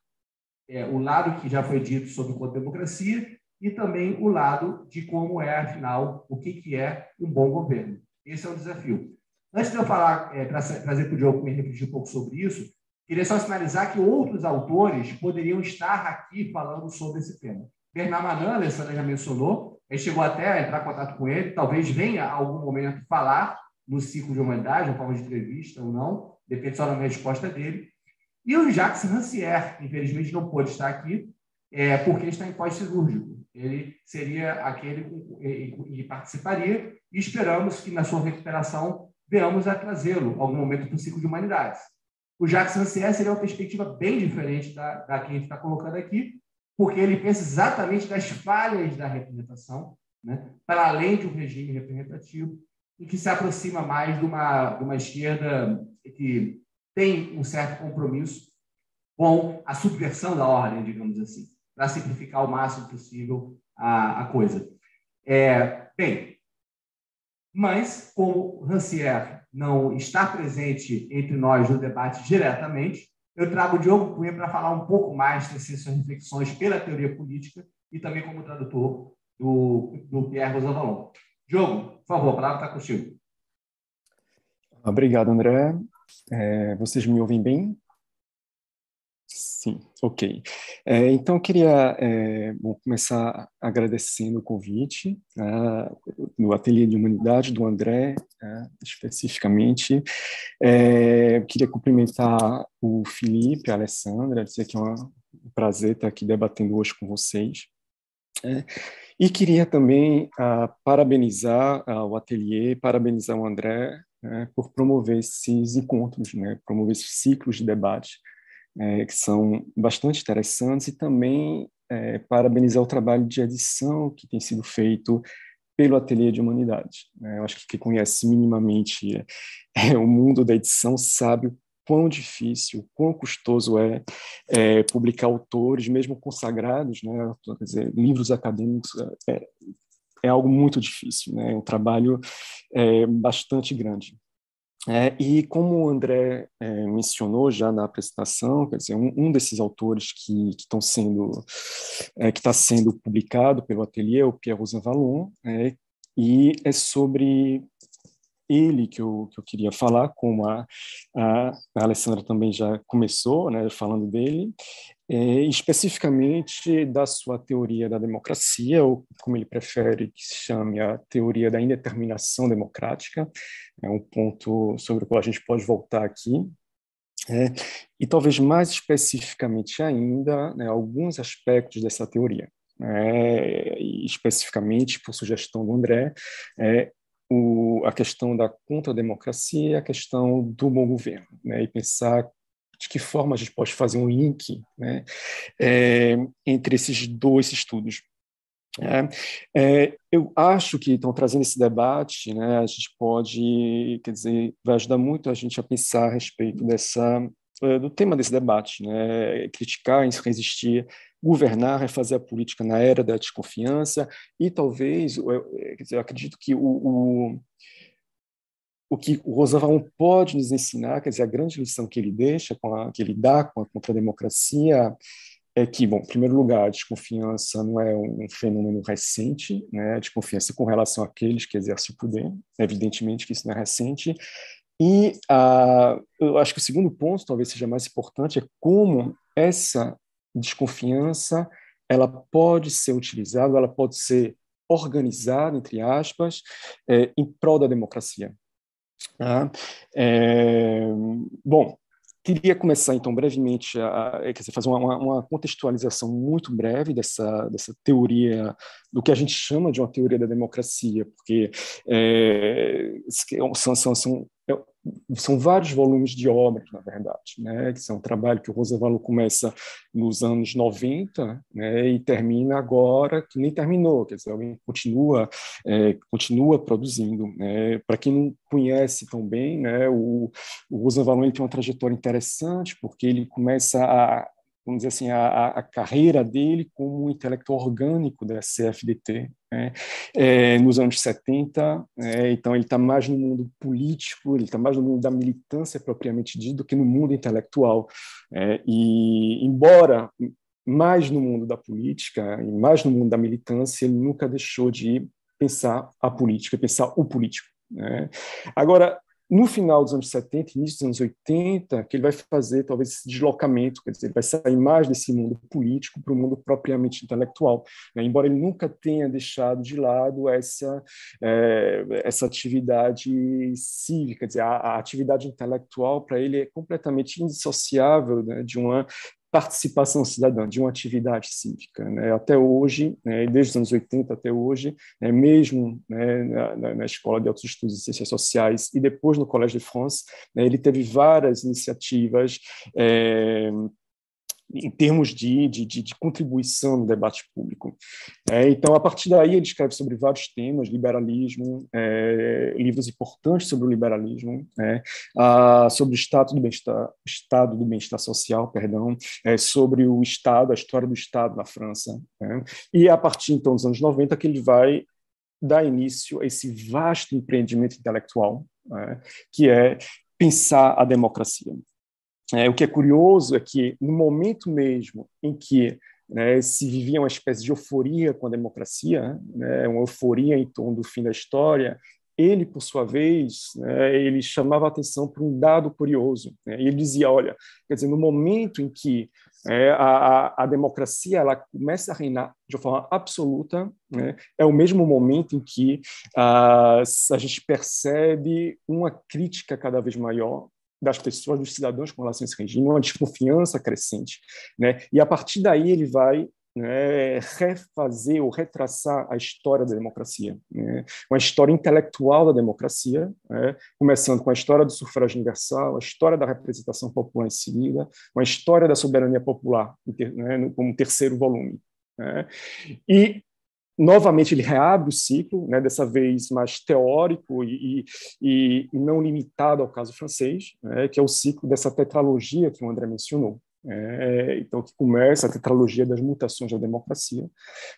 é, o lado que já foi dito sobre o democracia e também o lado de como é, afinal, o que, que é um bom governo. Esse é o desafio. Antes de eu falar, é, trazer para o Diogo me refletir um pouco sobre isso, queria só sinalizar que outros autores poderiam estar aqui falando sobre esse tema. Bernard Manan, a Alessandra já mencionou, gente chegou até a entrar em contato com ele, talvez venha algum momento falar no ciclo de humanidade, uma forma de entrevista ou não, depende só da minha resposta dele. E o Jacques Rancière, infelizmente não pôde estar aqui, é, porque está em pós-cirúrgico ele seria aquele que participaria e esperamos que na sua recuperação venhamos a trazê-lo algum momento para o ciclo de humanidades. O Jacques Rancière seria uma perspectiva bem diferente da, da que a gente está colocando aqui, porque ele pensa exatamente das falhas da representação, né, para além de um regime representativo, e que se aproxima mais de uma, de uma esquerda que tem um certo compromisso com a subversão da ordem, digamos assim para simplificar o máximo possível a, a coisa. É, bem, mas como Rancière não está presente entre nós no debate diretamente, eu trago o Diogo Cunha para falar um pouco mais dessas suas reflexões pela teoria política e também como tradutor do, do Pierre Rosanvallon. Diogo, por favor, a palavra está contigo. Obrigado, André. É, vocês me ouvem bem? Sim, ok. É, então, eu queria é, bom, começar agradecendo o convite né, no Ateliê de Humanidade do André, né, especificamente. É, queria cumprimentar o Felipe, a Alessandra, dizer que é um prazer estar aqui debatendo hoje com vocês. É, e queria também uh, parabenizar uh, o ateliê, parabenizar o André né, por promover esses encontros, né, promover esses ciclos de debate é, que são bastante interessantes, e também é, parabenizar o trabalho de edição que tem sido feito pelo Ateliê de Humanidade. Né? Eu acho que quem conhece minimamente é, o mundo da edição sabe o quão difícil, quão custoso é, é publicar autores, mesmo consagrados, né? Quer dizer, livros acadêmicos é, é algo muito difícil, né? é um trabalho é, bastante grande. É, e como o André é, mencionou já na apresentação, quer dizer, um, um desses autores que estão sendo é, que está sendo publicado pelo ateliê é o Pierre Rosa Vallon, é, e é sobre ele que eu, que eu queria falar, como a, a, a Alessandra também já começou, né, falando dele, é, especificamente da sua teoria da democracia, ou como ele prefere que se chame a teoria da indeterminação democrática, é um ponto sobre o qual a gente pode voltar aqui, é, e talvez mais especificamente ainda, né, alguns aspectos dessa teoria. É, especificamente, por sugestão do André, é, o, a questão da contra-democracia, a questão do bom governo, né, e pensar de que forma a gente pode fazer um link né, é, entre esses dois estudos. É, é, eu acho que estão trazendo esse debate, né, a gente pode, quer dizer, vai ajudar muito a gente a pensar a respeito dessa do tema desse debate, né, criticar, resistir governar, refazer a política na era da desconfiança e talvez, eu acredito que o, o, o que o Roosevelt pode nos ensinar, quer dizer, a grande lição que ele deixa, a, que ele dá com a contra-democracia, é que, bom, em primeiro lugar, a desconfiança não é um fenômeno recente, né? a desconfiança com relação àqueles que exercem o poder, evidentemente que isso não é recente, E uh, eu acho que o segundo ponto, talvez seja mais importante, é como essa desconfiança ela pode ser utilizada, ela pode ser organizada, entre aspas, é, em prol da democracia. Ah, é, bom, Queria começar, então, brevemente, a, quer dizer, fazer uma, uma, contextualização muito breve dessa, dessa teoria, do que a gente chama de uma teoria da democracia, porque é, são, são, são são vários volumes de obras, na verdade, né? que são um trabalho que o Roosevelt começa nos anos 90 né? e termina agora, que nem terminou, quer dizer, alguém continua, é, continua produzindo. Né? Para quem não conhece tão bem, né? o, o Roosevelt tem uma trajetória interessante, porque ele começa a vamos dizer assim, a, a, carreira dele como intelectual orgânico da CFDT. Né? É, nos anos 70, é, então ele está mais no mundo político, ele está mais no mundo da militância propriamente dito do que no mundo intelectual. É, e, embora mais no mundo da política e mais no mundo da militância, ele nunca deixou de pensar a política, pensar o político. Né? Agora, no final dos anos 70, início dos anos 80, que ele vai fazer talvez esse deslocamento, quer dizer, ele vai sair mais desse mundo político para o mundo propriamente intelectual, né? embora ele nunca tenha deixado de lado essa é, essa atividade cívica, quer dizer, a, a atividade intelectual para ele é completamente indissociável né, de uma participação cidadã, de uma atividade cívica. Né? Até hoje, né, desde os anos 80 até hoje, né, mesmo né, na, na, Escola de Altos Estudos de Ciências Sociais e depois no Collège de France, né, ele teve várias iniciativas é, em termos de, de, de, contribuição no debate público. É, então, a partir daí, ele escreve sobre vários temas, liberalismo, é, livros importantes sobre o liberalismo, é, a, sobre o estado do bem-estar, estado do bem-estar social, perdão, é, sobre o Estado, a história do Estado na França. Né. e a partir, então, dos anos 90, que ele vai dar início a esse vasto empreendimento intelectual, né, que é pensar a democracia. É, o que é curioso é que, no momento mesmo em que né, se vivia uma espécie de euforia com a democracia, né, uma euforia em torno do fim da história, ele, por sua vez, né, ele chamava atenção para um dado curioso. Né, ele dizia, olha, quer dizer, no momento em que é, a, a, democracia ela começa a reinar de uma forma absoluta, né, é o mesmo momento em que a, a gente percebe uma crítica cada vez maior das pessoas, dos cidadãos com relação a esse regime, uma desconfiança crescente. Né? E a partir daí ele vai né, refazer ou retraçar a história da democracia, né? uma história intelectual da democracia, né? começando com a história do sufrágio universal, a história da representação popular em seguida, uma história da soberania popular né, como terceiro volume. Né? E novamente ele reabre o ciclo, né, dessa vez mais teórico e, e, e, não limitado ao caso francês, né, que é o ciclo dessa tetralogia que o André mencionou. É, então, que começa a tetralogia das mutações da democracia,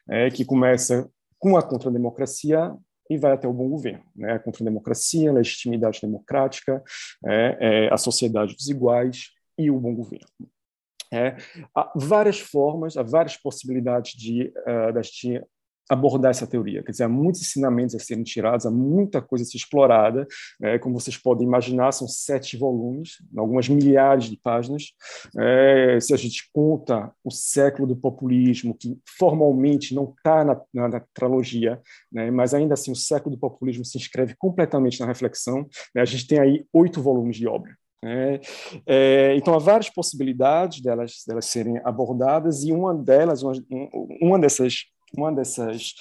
é, que começa com a contrademocracia e vai até o bom governo. Né, a contrademocracia, a legitimidade democrática, é, é, a sociedade dos iguais e o bom governo. É, há várias formas, há várias possibilidades de, uh, de abordar essa teoria. Quer dizer, há muitos ensinamentos a serem tirados, há muita coisa a ser explorada. Né? Como vocês podem imaginar, são sete volumes, algumas milhares de páginas. É, se a gente conta o século do populismo, que formalmente não está na, na, na, trilogia, né? mas ainda assim o século do populismo se inscreve completamente na reflexão, né? a gente tem aí oito volumes de obra. É, é, então, há várias possibilidades delas, delas serem abordadas, e uma delas, uma, uma dessas uma dessas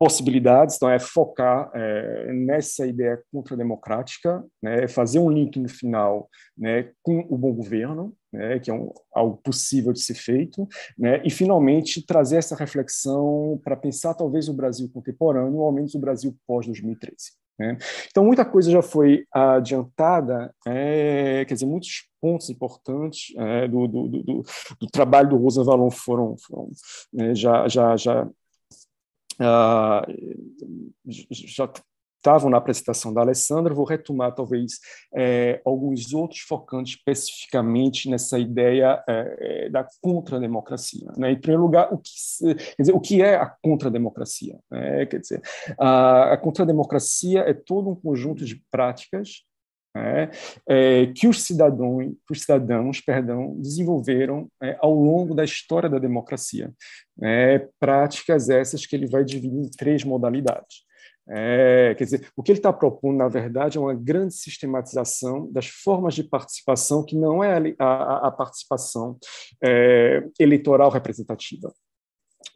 possibilidades então, é focar é, nessa ideia contrademocrática, né, fazer um link no final né, com o bom governo, né, que é um, algo possível de ser feito, né, e finalmente trazer essa reflexão para pensar talvez o Brasil contemporâneo, ou ao menos o Brasil pós-2013. Né? Então, muita coisa já foi adiantada, é, quer dizer, muitos pontos importantes é, do, do, do, do, trabalho do Rosa Valon foram, foram né, já, já, já já estavam na apresentação da Alessandra, vou retomar talvez é, alguns outros focando especificamente nessa ideia é, da contrademocracia. Né? Em primeiro lugar, o que, quer dizer, o que é a contrademocracia? Né? Quer dizer, a, a contrademocracia é todo um conjunto de práticas é, é, que os cidadãos, os cidadãos perdão, desenvolveram é, ao longo da história da democracia. É, práticas essas que ele vai dividir em três modalidades. É, quer dizer, o que ele está propondo, na verdade, é uma grande sistematização das formas de participação, que não é a, a, a participação é, eleitoral representativa.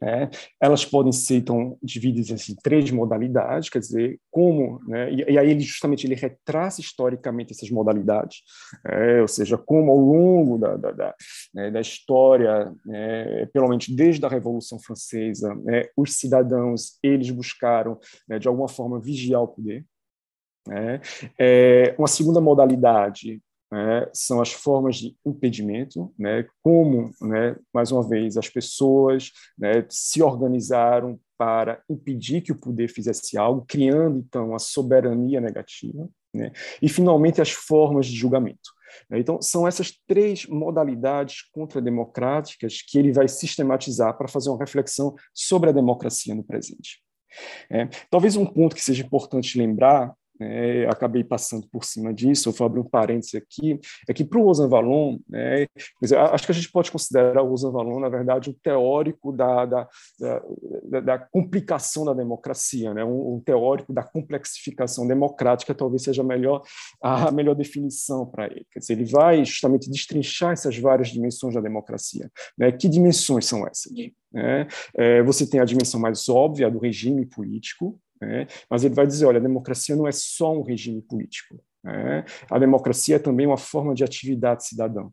É, elas podem ser então divididas em três modalidades, quer dizer, como, né, e, e, aí ele justamente ele retraça historicamente essas modalidades, é, ou seja, como ao longo da, da, da, né, da história, né, pelo menos desde a Revolução Francesa, né, os cidadãos eles buscaram né, de alguma forma vigiar o poder. É, uma segunda modalidade né, são as formas de impedimento, né, como, né, mais uma vez, as pessoas né, se organizaram para impedir que o poder fizesse algo, criando, então, a soberania negativa, né, e, finalmente, as formas de julgamento. Né. Então, são essas três modalidades contrademocráticas que ele vai sistematizar para fazer uma reflexão sobre a democracia no presente. É, talvez um ponto que seja importante lembrar é, acabei passando por cima disso, eu vou abrir um parênteses aqui, é que para o Rosan Valon, né, acho que a gente pode considerar o Rosan Valon, na verdade, um teórico da, da, da, da complicação da democracia, né, um, um, teórico da complexificação democrática, talvez seja a melhor, a melhor definição para ele. Quer dizer, ele vai justamente destrinchar essas várias dimensões da democracia. Né, que dimensões são essas? É, é, você tem a dimensão mais óbvia do regime político, né? Mas ele vai dizer: olha, a democracia não é só um regime político. Né? A democracia é também uma forma de atividade cidadã.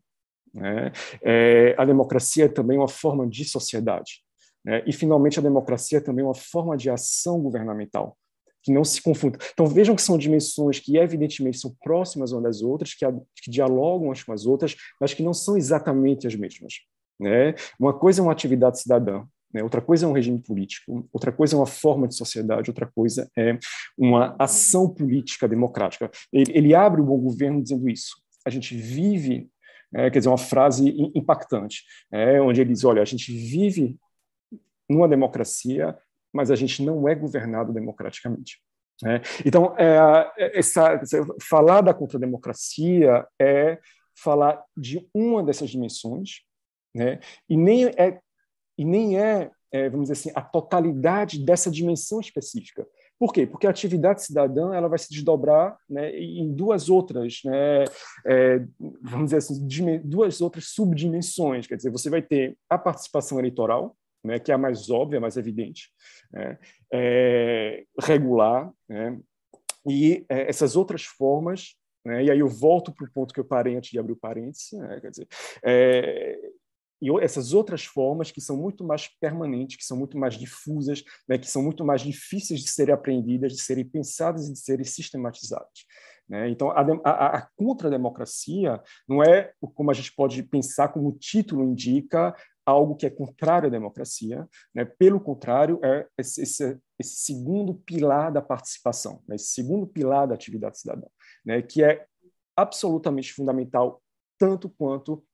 Né? É, a democracia é também uma forma de sociedade. Né? E, finalmente, a democracia é também uma forma de ação governamental que não se confunda. Então vejam que são dimensões que evidentemente são próximas umas das outras, que, que dialogam umas com as outras, mas que não são exatamente as mesmas. Né? Uma coisa é uma atividade cidadã, né? Outra coisa é um regime político, outra coisa é uma forma de sociedade, outra coisa é uma ação política democrática. Ele, ele abre o bom governo dizendo isso. A gente vive, é, quer dizer, uma frase impactante, é, onde ele diz: olha, a gente vive numa democracia, mas a gente não é governado democraticamente. É, então, é, essa, falar da contrademocracia é falar de uma dessas dimensões, né? e nem é e nem é, é, vamos dizer assim, a totalidade dessa dimensão específica. Por quê? Porque a atividade cidadã ela vai se desdobrar né, em duas outras, né, é, vamos dizer assim, duas outras subdimensões. Quer dizer, você vai ter a participação eleitoral, né, que é a mais óbvia, a mais evidente, né, é, regular, né, e é, essas outras formas né, e aí eu volto para o ponto que eu parei antes de abrir o parênteses, né, quer dizer, é, e essas outras formas que são muito mais permanentes, que são muito mais difusas, né, que são muito mais difíceis de serem aprendidas, de serem pensadas e de serem sistematizadas. Né? Então, a, a, a contra-democracia não é como a gente pode pensar, como o título indica, algo que é contrário à democracia. Né? Pelo contrário, é esse, esse, esse segundo pilar da participação, né? esse segundo pilar da atividade cidadã, né? que é absolutamente fundamental, tanto quanto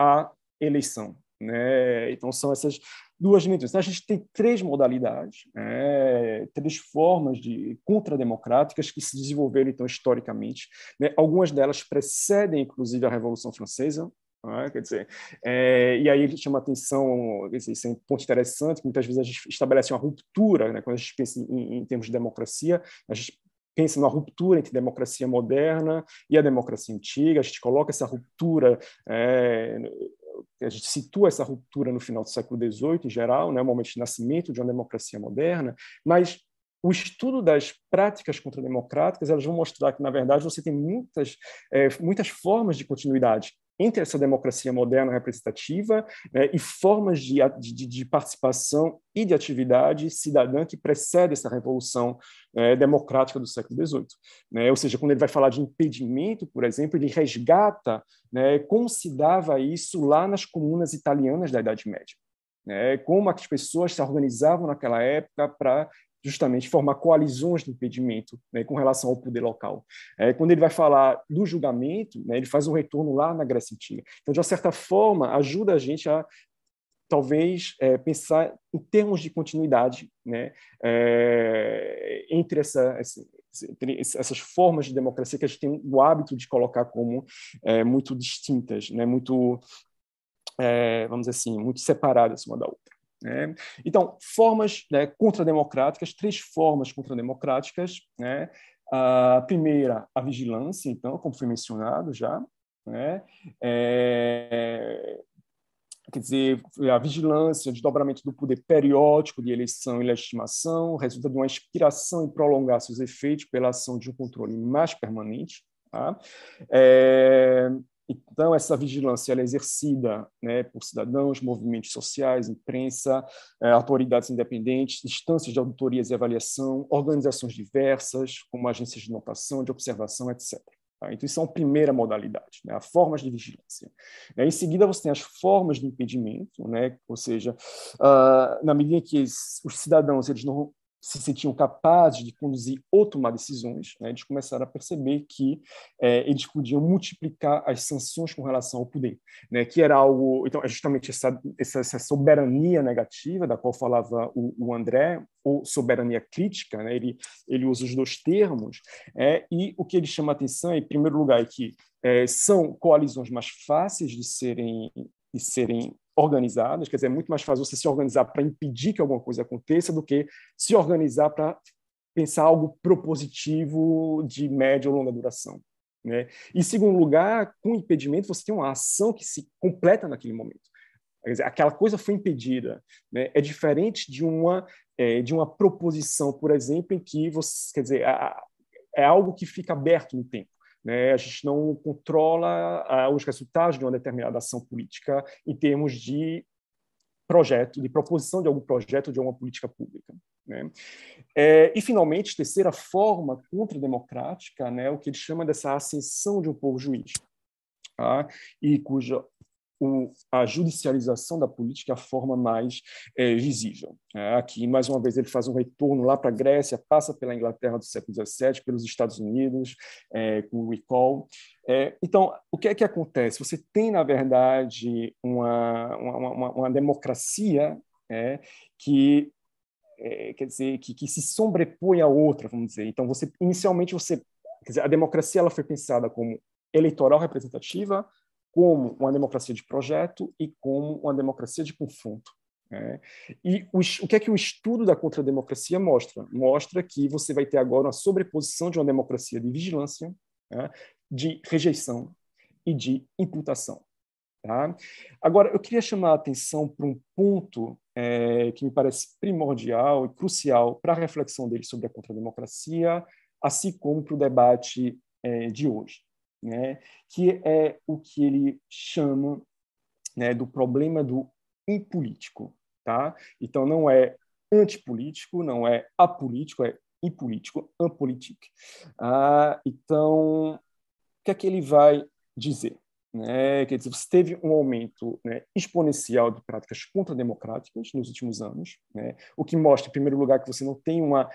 a eleição. Né? Então, são essas duas dimensões. Então, a gente tem três modalidades, né? três formas de contrademocráticas que se desenvolveram, então, historicamente. Né? Algumas delas precedem, inclusive, a Revolução Francesa, né? quer dizer, é, e aí ele chama atenção, dizer, isso é um ponto interessante, que muitas vezes a gente estabelece uma ruptura, né? quando a gente pensa em, em termos de democracia, a gente pensa numa ruptura entre democracia moderna e a democracia antiga, a gente coloca essa ruptura é, a gente situa essa ruptura no final do século XVIII, em geral, né, o momento de nascimento de uma democracia moderna, mas o estudo das práticas contrademocráticas elas vão mostrar que, na verdade, você tem muitas, é, muitas formas de continuidade entre essa democracia moderna representativa né, e formas de, de, de, participação e de atividade cidadã que precede essa revolução é, democrática do século XVIII. Né? Ou seja, quando ele vai falar de impedimento, por exemplo, ele resgata né, como se dava isso lá nas comunas italianas da Idade Média. Né, como as pessoas se organizavam naquela época para justamente formar coalizões de impedimento né, com relação ao poder local. É, quando ele vai falar do julgamento, né, ele faz um retorno lá na Grécia Antiga. Então, de uma certa forma, ajuda a gente a talvez é, pensar em termos de continuidade né, é, entre, essa, entre essas formas de democracia que a gente tem o hábito de colocar como é, muito distintas, né, muito, é, vamos dizer assim, muito separadas uma da outra. Né? Então, formas né, contrademocráticas, três formas contrademocráticas. Né? A primeira, a vigilância, então, como foi mencionado já. Né? É, quer dizer, a vigilância, o desdobramento do poder periódico de eleição e legitimação resulta de uma inspiração em prolongar seus efeitos pela ação de um controle mais permanente. Tá? É, então, essa vigilância é exercida né, por cidadãos, movimentos sociais, imprensa, é, autoridades independentes, instâncias de auditorias e avaliação, organizações diversas, como agências de notação, de observação, etc. Tá? Então, isso é uma primeira modalidade, né? as formas de vigilância. Em seguida, você tem as formas de impedimento, né? ou seja, uh, na medida que os cidadãos eles não se sentiam capazes de conduzir ou tomar decisões, né, eles começaram a perceber que é, eles podiam multiplicar as sanções com relação ao poder, né, que era algo, então é justamente essa, essa, essa soberania negativa da qual falava o, o, André, ou soberania crítica, né, ele, ele usa os dois termos, é, e o que ele chama atenção, em primeiro lugar, é que é, são coalizões mais fáceis de serem de serem organizadas, quer dizer, é muito mais fácil você se organizar para impedir que alguma coisa aconteça do que se organizar para pensar algo propositivo de média ou longa duração. Né? E, segundo lugar, com impedimento, você tem uma ação que se completa naquele momento. Quer dizer, aquela coisa foi impedida. Né? É diferente de uma, é, de uma proposição, por exemplo, em que você, quer dizer, é algo que fica aberto no tempo. Né? A gente não controla os resultados de uma determinada ação política em termos de projeto, de proposição de algum projeto de alguma política pública. Né? É, e, finalmente, terceira forma contra-democrática, né, o que ele chama dessa ascensão de um povo juiz, tá? e cuja o, a judicialização da política é a forma mais é, visível. É, aqui, mais uma vez, ele faz um retorno lá para a Grécia, passa pela Inglaterra do século XVII, pelos Estados Unidos, é, com o recall. É, então, o que é que acontece? Você tem, na verdade, uma, uma, uma, uma democracia é, que quer dizer que, que se sobrepõe a outra, vamos dizer. Então, você inicialmente você, quer dizer, a democracia ela foi pensada como eleitoral representativa, como uma democracia de projeto e como uma democracia de confronto. Né? E o, o, que é que o estudo da contrademocracia mostra? Mostra que você vai ter agora uma sobreposição de uma democracia de vigilância, né? de rejeição e de imputação. Tá? Agora, eu queria chamar a atenção para um ponto é, que me parece primordial e crucial para a reflexão dele sobre a contrademocracia, assim como para o debate é, de hoje né, que é o que ele chama né, do problema do impolítico. Tá? Então, não é antipolítico, não é apolítico, é impolítico, unpolitic. Ah, então, o que é que ele vai dizer? Né? Quer dizer, você teve um aumento né, exponencial de práticas contrademocráticas nos últimos anos, né? o que mostra, em primeiro lugar, que você não tem uma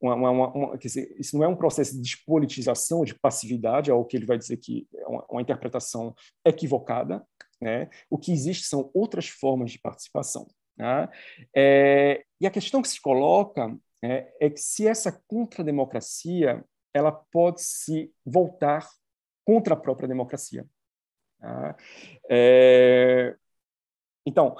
uma, uma, uma, dizer, isso não é um processo de despolitização, de passividade, é o que ele vai dizer que é uma, interpretação equivocada. Né? O que existe são outras formas de participação. Né? É, e a questão que se coloca é, é que se essa contrademocracia ela pode se voltar contra a própria democracia. Tá? É, então,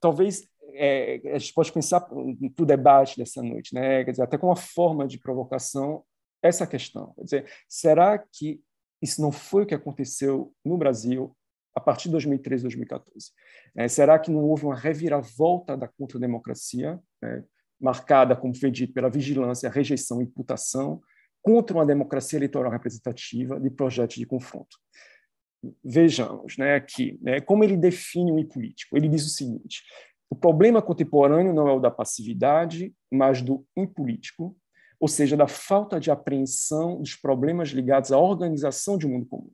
talvez é, a gente pode pensar para o debate dessa noite, né? Quer dizer, até com uma forma de provocação essa questão. Quer dizer, será que isso não foi o que aconteceu no Brasil a partir de 2013, 2014? É, será que não houve uma reviravolta da contra-democracia, né? marcada, como foi dito, pela vigilância, rejeição e imputação, contra uma democracia eleitoral representativa de projetos de confronto? Vejamos né, aqui né, como ele define o impolítico. Ele diz o seguinte: o problema contemporâneo não é o da passividade, mas do impolítico, ou seja, da falta de apreensão dos problemas ligados à organização de um mundo comum.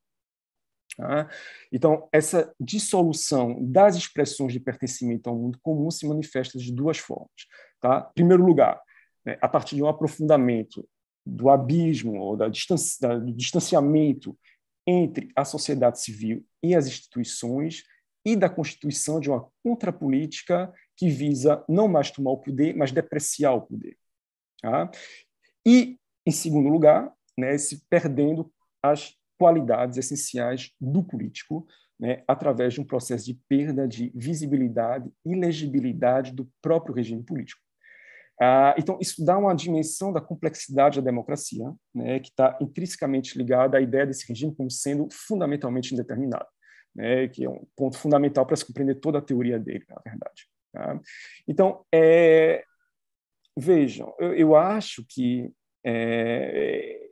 Tá? Então, essa dissolução das expressões de pertencimento ao mundo comum se manifesta de duas formas. Tá? Em primeiro lugar, né, a partir de um aprofundamento do abismo ou do distanciamento entre a sociedade civil e as instituições, e da constituição de uma contrapolítica que visa não mais tomar o poder, mas depreciar o poder. Tá? E, em segundo lugar, né, se perdendo as qualidades essenciais do político, né, através de um processo de perda de visibilidade e legibilidade do próprio regime político. Ah, então, isso dá uma dimensão da complexidade da democracia, né, que está intrinsecamente ligada à ideia desse regime como sendo fundamentalmente indeterminado, né, que é um ponto fundamental para se compreender toda a teoria dele, na verdade. Tá? Então, é, vejam, eu, eu, acho que é,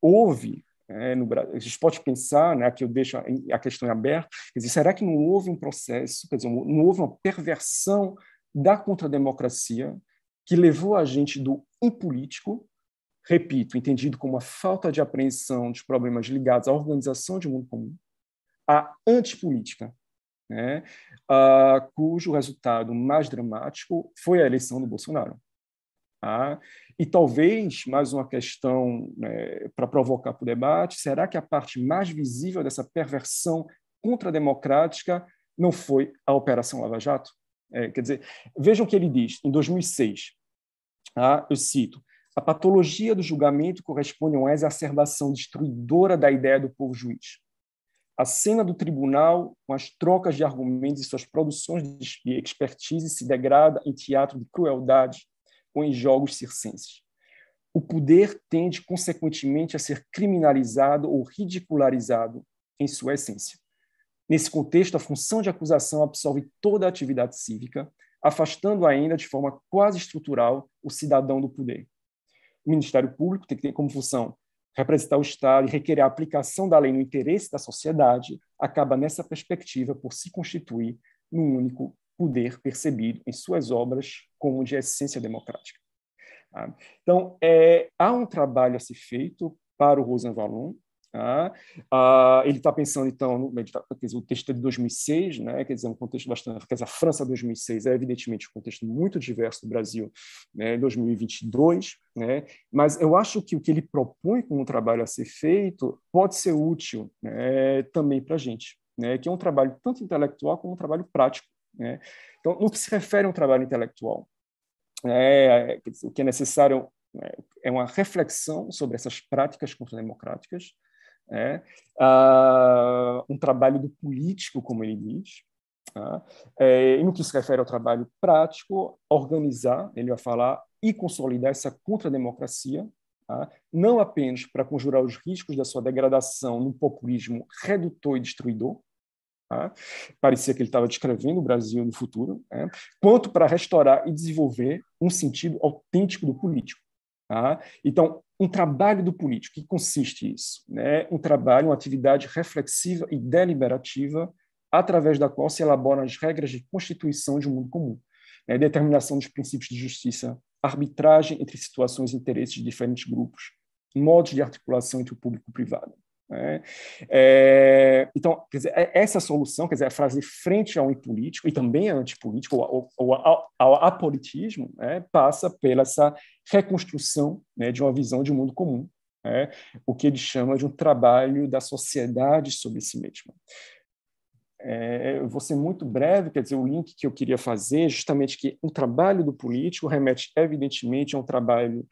houve é, no Brasil, a gente pode pensar, né, que eu deixo a questão aberta, quer dizer, será que não houve um processo, quer dizer, não houve uma perversão da contrademocracia que levou a gente do impolítico, repito, entendido como a falta de apreensão dos problemas ligados à organização de um mundo comum, à antipolítica, né, cujo resultado mais dramático foi a eleição do Bolsonaro. Tá? E talvez, mais uma questão né, para provocar para o debate, será que a parte mais visível dessa perversão contrademocrática não foi a Operação Lava Jato? É, quer dizer, vejam o que ele diz, em 2006, tá? eu cito, a patologia do julgamento corresponde a uma exacerbação destruidora da ideia do povo juiz. A cena do tribunal, com as trocas de argumentos e suas produções de expertise, se degrada em teatro de crueldade ou em jogos circenses. O poder tende, consequentemente, a ser criminalizado ou ridicularizado em sua essência. Nesse contexto, a função de acusação absorve toda a atividade cívica, afastando ainda de forma quase estrutural o cidadão do poder. O Ministério Público tem que ter como função representar o Estado e requerer a aplicação da lei no interesse da sociedade, acaba nessa perspectiva por se constituir num único poder percebido em suas obras como de essência democrática. Tá? Então, é, há um trabalho a ser feito para o Rosan Valon. Tá? Ah, ele está pensando, então, no, tá, quer dizer, o texto é de 2006, né? quer dizer, um contexto bastante. Quer dizer, a França 2006 é, evidentemente, um contexto muito diverso do Brasil né, em 2022, né? mas eu acho que o que ele propõe como trabalho a ser feito pode ser útil né, também para a gente, né? que é um trabalho tanto intelectual como um trabalho prático. Né? Então, no que se refere a um trabalho intelectual, é, o que é necessário é, é uma reflexão sobre essas práticas contrademocráticas, é, uh, um trabalho do político, como ele diz, tá? é, e no que se refere ao trabalho prático, organizar, ele vai falar, e consolidar essa contrademocracia, tá? não apenas para conjurar os riscos da sua degradação num populismo redutor e destruidor, Tá? Parecia que ele estava descrevendo o Brasil no futuro, né? quanto para restaurar e desenvolver um sentido autêntico do político. Tá? Então, um trabalho do político, que consiste isso? Né? Um trabalho, uma atividade reflexiva e deliberativa, através da qual se elaboram as regras de constituição de um mundo comum, né? determinação dos princípios de justiça, arbitragem entre situações e interesses de diferentes grupos, modos de articulação entre o público e o privado. Né? É, então, dizer, é, essa solução, quer dizer, a frase frente ao impolítico e também antipolítico, ou, ou ao, ao, apolitismo, né, passa pela essa reconstrução né, de uma visão de um mundo comum, né, o que ele chama de um trabalho da sociedade sobre si mesma. É, vou ser muito breve, quer dizer, o link que eu queria fazer é justamente que o trabalho do político remete, evidentemente, a um trabalho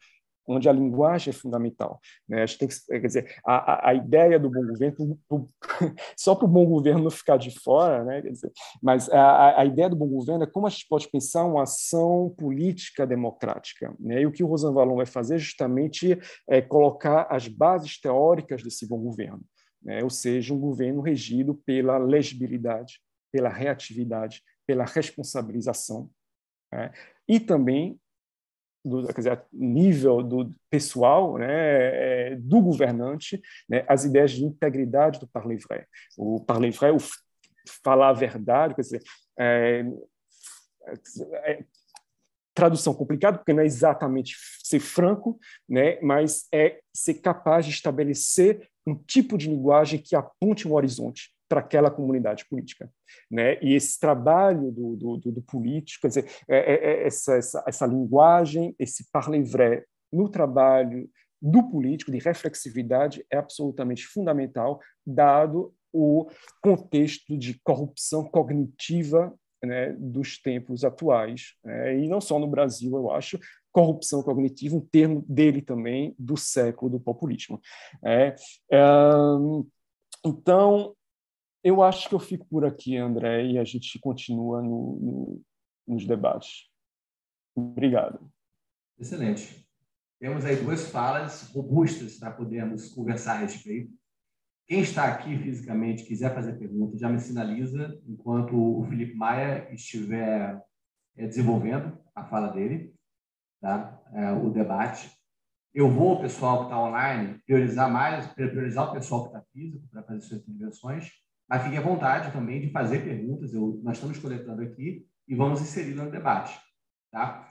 onde a linguagem é fundamental. Né? A gente tem que, quer dizer, a, a ideia do bom governo, [LAUGHS] só para o bom governo não ficar de fora, né? quer dizer, mas a, a ideia do bom governo é como a gente pode pensar uma ação política democrática. Né? E o que o Rosan Valon vai fazer é justamente é colocar as bases teóricas desse bom governo, né? ou seja, um governo regido pela legibilidade, pela reatividade, pela responsabilização, né? e também do quer dizer, nível do pessoal, né, é, do governante, né, as ideias de integridade do parler vrai. O parler vrai, o falar a verdade, quer dizer, é, é, tradução complicada, porque não é exatamente ser franco, né, mas é ser capaz de estabelecer um tipo de linguagem que aponte um horizonte, para aquela comunidade política. Né? E esse trabalho do, do, do político, quer dizer, é, é, é essa, essa, essa, linguagem, esse parler vrai no trabalho do político, de reflexividade, é absolutamente fundamental, dado o contexto de corrupção cognitiva né, dos tempos atuais. Né, e não só no Brasil, eu acho, corrupção cognitiva, um termo dele também, do século do populismo. É, é, então, eu acho que eu fico por aqui, André, e a gente continua no, no, nos debates. Obrigado. Excelente. Temos aí duas falas robustas para podermos conversar a respeito. Quem está aqui fisicamente quiser fazer pergunta, já me sinaliza enquanto o Felipe Maia estiver é, desenvolvendo a fala dele, tá? É, o debate. Eu vou, pessoal que está online, priorizar mais, priorizar o pessoal que está físico para fazer suas intervenções, mas fique à vontade também de fazer perguntas. Eu, nós estamos coletando aqui e vamos inserir no debate. Tá?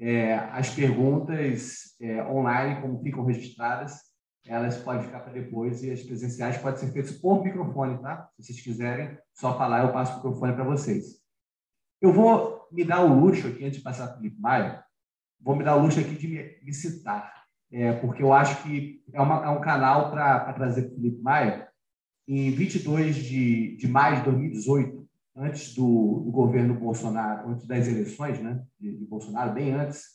É, as perguntas é, online, como ficam registradas, elas podem ficar para depois e as presenciais podem ser feitas por microfone, tá? Se vocês quiserem, só falar, eu passo o microfone para vocês. Eu vou me dar o luxo aqui, antes de passar para o Felipe Maia, vou me dar o luxo aqui de me, me citar, é, porque eu acho que é, uma, é um canal para trazer para o Felipe Maia. Em 22 de, de maio de 2018, antes do, do governo Bolsonaro, antes das eleições né, de, de Bolsonaro, bem antes,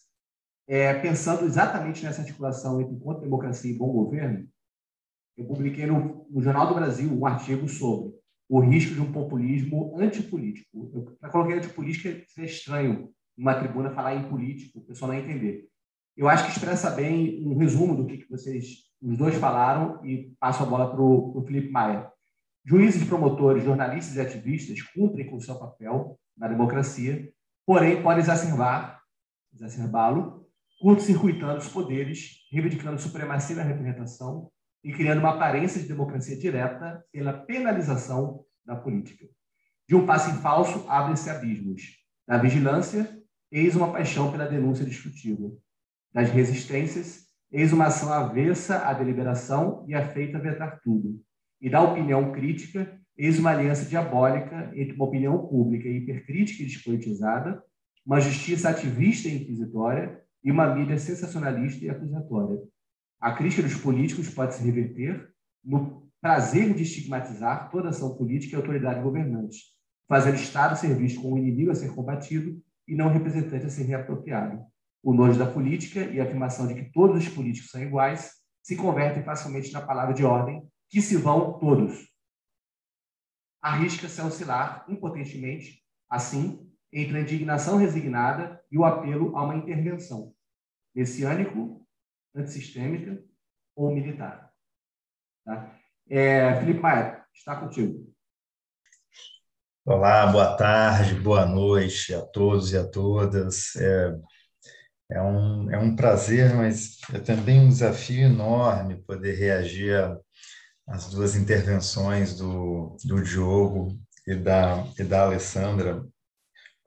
é, pensando exatamente nessa articulação entre contra-democracia e bom governo, eu publiquei no, no, Jornal do Brasil um artigo sobre o risco de um populismo antipolítico. Eu, colocar antipolítica, é estranho uma tribuna falar em político, o pessoal não entender. Eu acho que expressa bem um resumo do que, que vocês, os dois falaram, e passo a bola para o Felipe Maia. Juízes, promotores, jornalistas e ativistas cumprem com o seu papel na democracia, porém podem exacerbar, exacerbá-lo curto-circuitando os poderes, reivindicando supremacia na representação e criando uma aparência de democracia direta pela penalização da política. De um passo em falso, abrem-se abismos. Da vigilância, eis uma paixão pela denúncia discutível. Das resistências, eis uma ação avessa à deliberação e afeita a vetar tudo. E da opinião crítica, eis uma aliança diabólica entre uma opinião pública hipercrítica e despolitizada, uma justiça ativista e inquisitória e uma mídia sensacionalista e acusatória. A crítica dos políticos pode se reverter no prazer de estigmatizar toda ação política e autoridade governante, fazendo o Estado ser visto como um inimigo a ser combatido e não representante a ser reapropriado. O nojo da política e a afirmação de que todos os políticos são iguais se convertem facilmente na palavra de ordem que se vão todos. Arrisca-se a oscilar impotentemente, assim, entre a indignação resignada e o apelo a uma intervenção messiânico, antissistêmica ou militar. Tá? É, Felipe Maia, está contigo. Olá, boa tarde, boa noite a todos e a todas. É, é, um, é um prazer, mas é também um desafio enorme poder reagir às duas intervenções do, do Diogo e da, e da Alessandra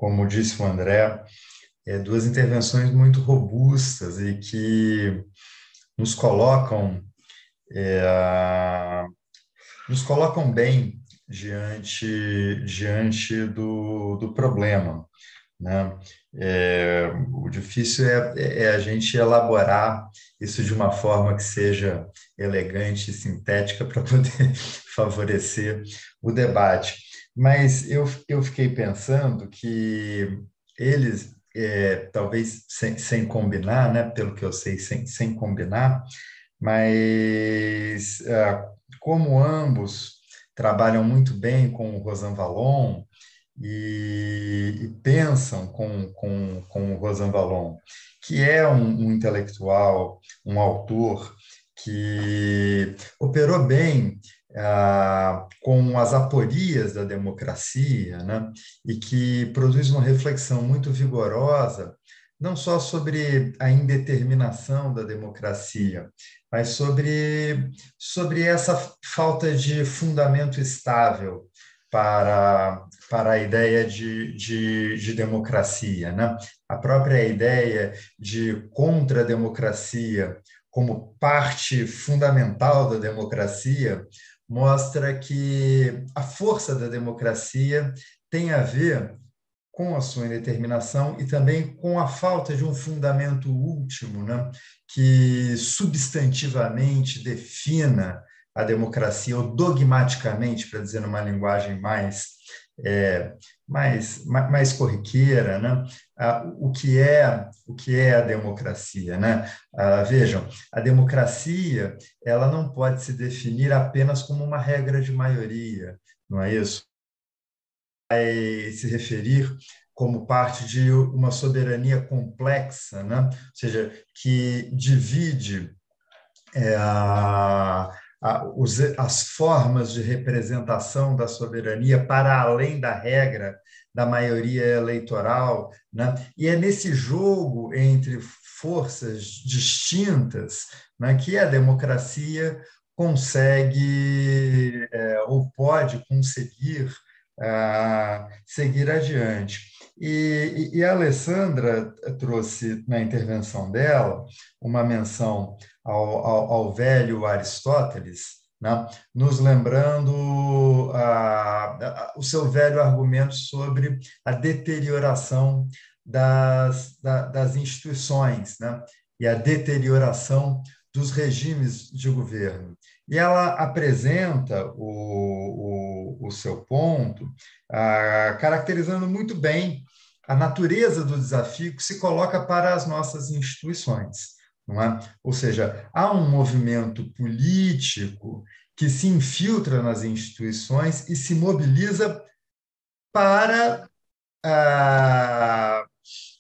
como disse o André, é, duas intervenções muito robustas e que nos colocam é, nos colocam bem diante diante do, do problema. Né? É, o difícil é, é, a gente elaborar isso de uma forma que seja elegante e sintética [LAUGHS] para poder favorecer o debate. Mas eu, eu fiquei pensando que eles, é, talvez sem, sem combinar, né, pelo que eu sei, sem, sem combinar, mas é, como ambos trabalham muito bem com o Rosan Vallon e, e, pensam com, com, com o Rosan Vallon, que é um, um intelectual, um autor que operou bem ah, com as aporias da democracia, né? e que produz uma reflexão muito vigorosa, não só sobre a indeterminação da democracia, mas sobre, sobre essa falta de fundamento estável para, para a ideia de, de, de democracia. Né? A própria ideia de contra-democracia como parte fundamental da democracia mostra que a força da democracia tem a ver com a sua indeterminação e também com a falta de um fundamento último, né, que substantivamente defina a democracia, ou dogmaticamente, para dizer numa linguagem mais, é, mais, mais corriqueira, né? Ah, o que é o que é a democracia, né? Ah, vejam, a democracia ela não pode se definir apenas como uma regra de maioria, não é isso? Vai se referir como parte de uma soberania complexa, né? ou seja, que divide é, a, as formas de representação da soberania para além da regra da maioria eleitoral. Né? E é nesse jogo entre forças distintas né, que a democracia consegue é, ou pode conseguir uh, seguir adiante. E, e, a Alessandra trouxe na intervenção dela uma menção ao, ao, ao velho Aristóteles, né? nos lembrando o seu velho argumento sobre a deterioração das, da, das instituições né? e a deterioração dos regimes de governo. E ela apresenta o, o, o seu ponto, ah, caracterizando muito bem a natureza do desafio que se coloca para as nossas instituições. É? Ou seja, há um movimento político que se infiltra nas instituições e se mobiliza para ah,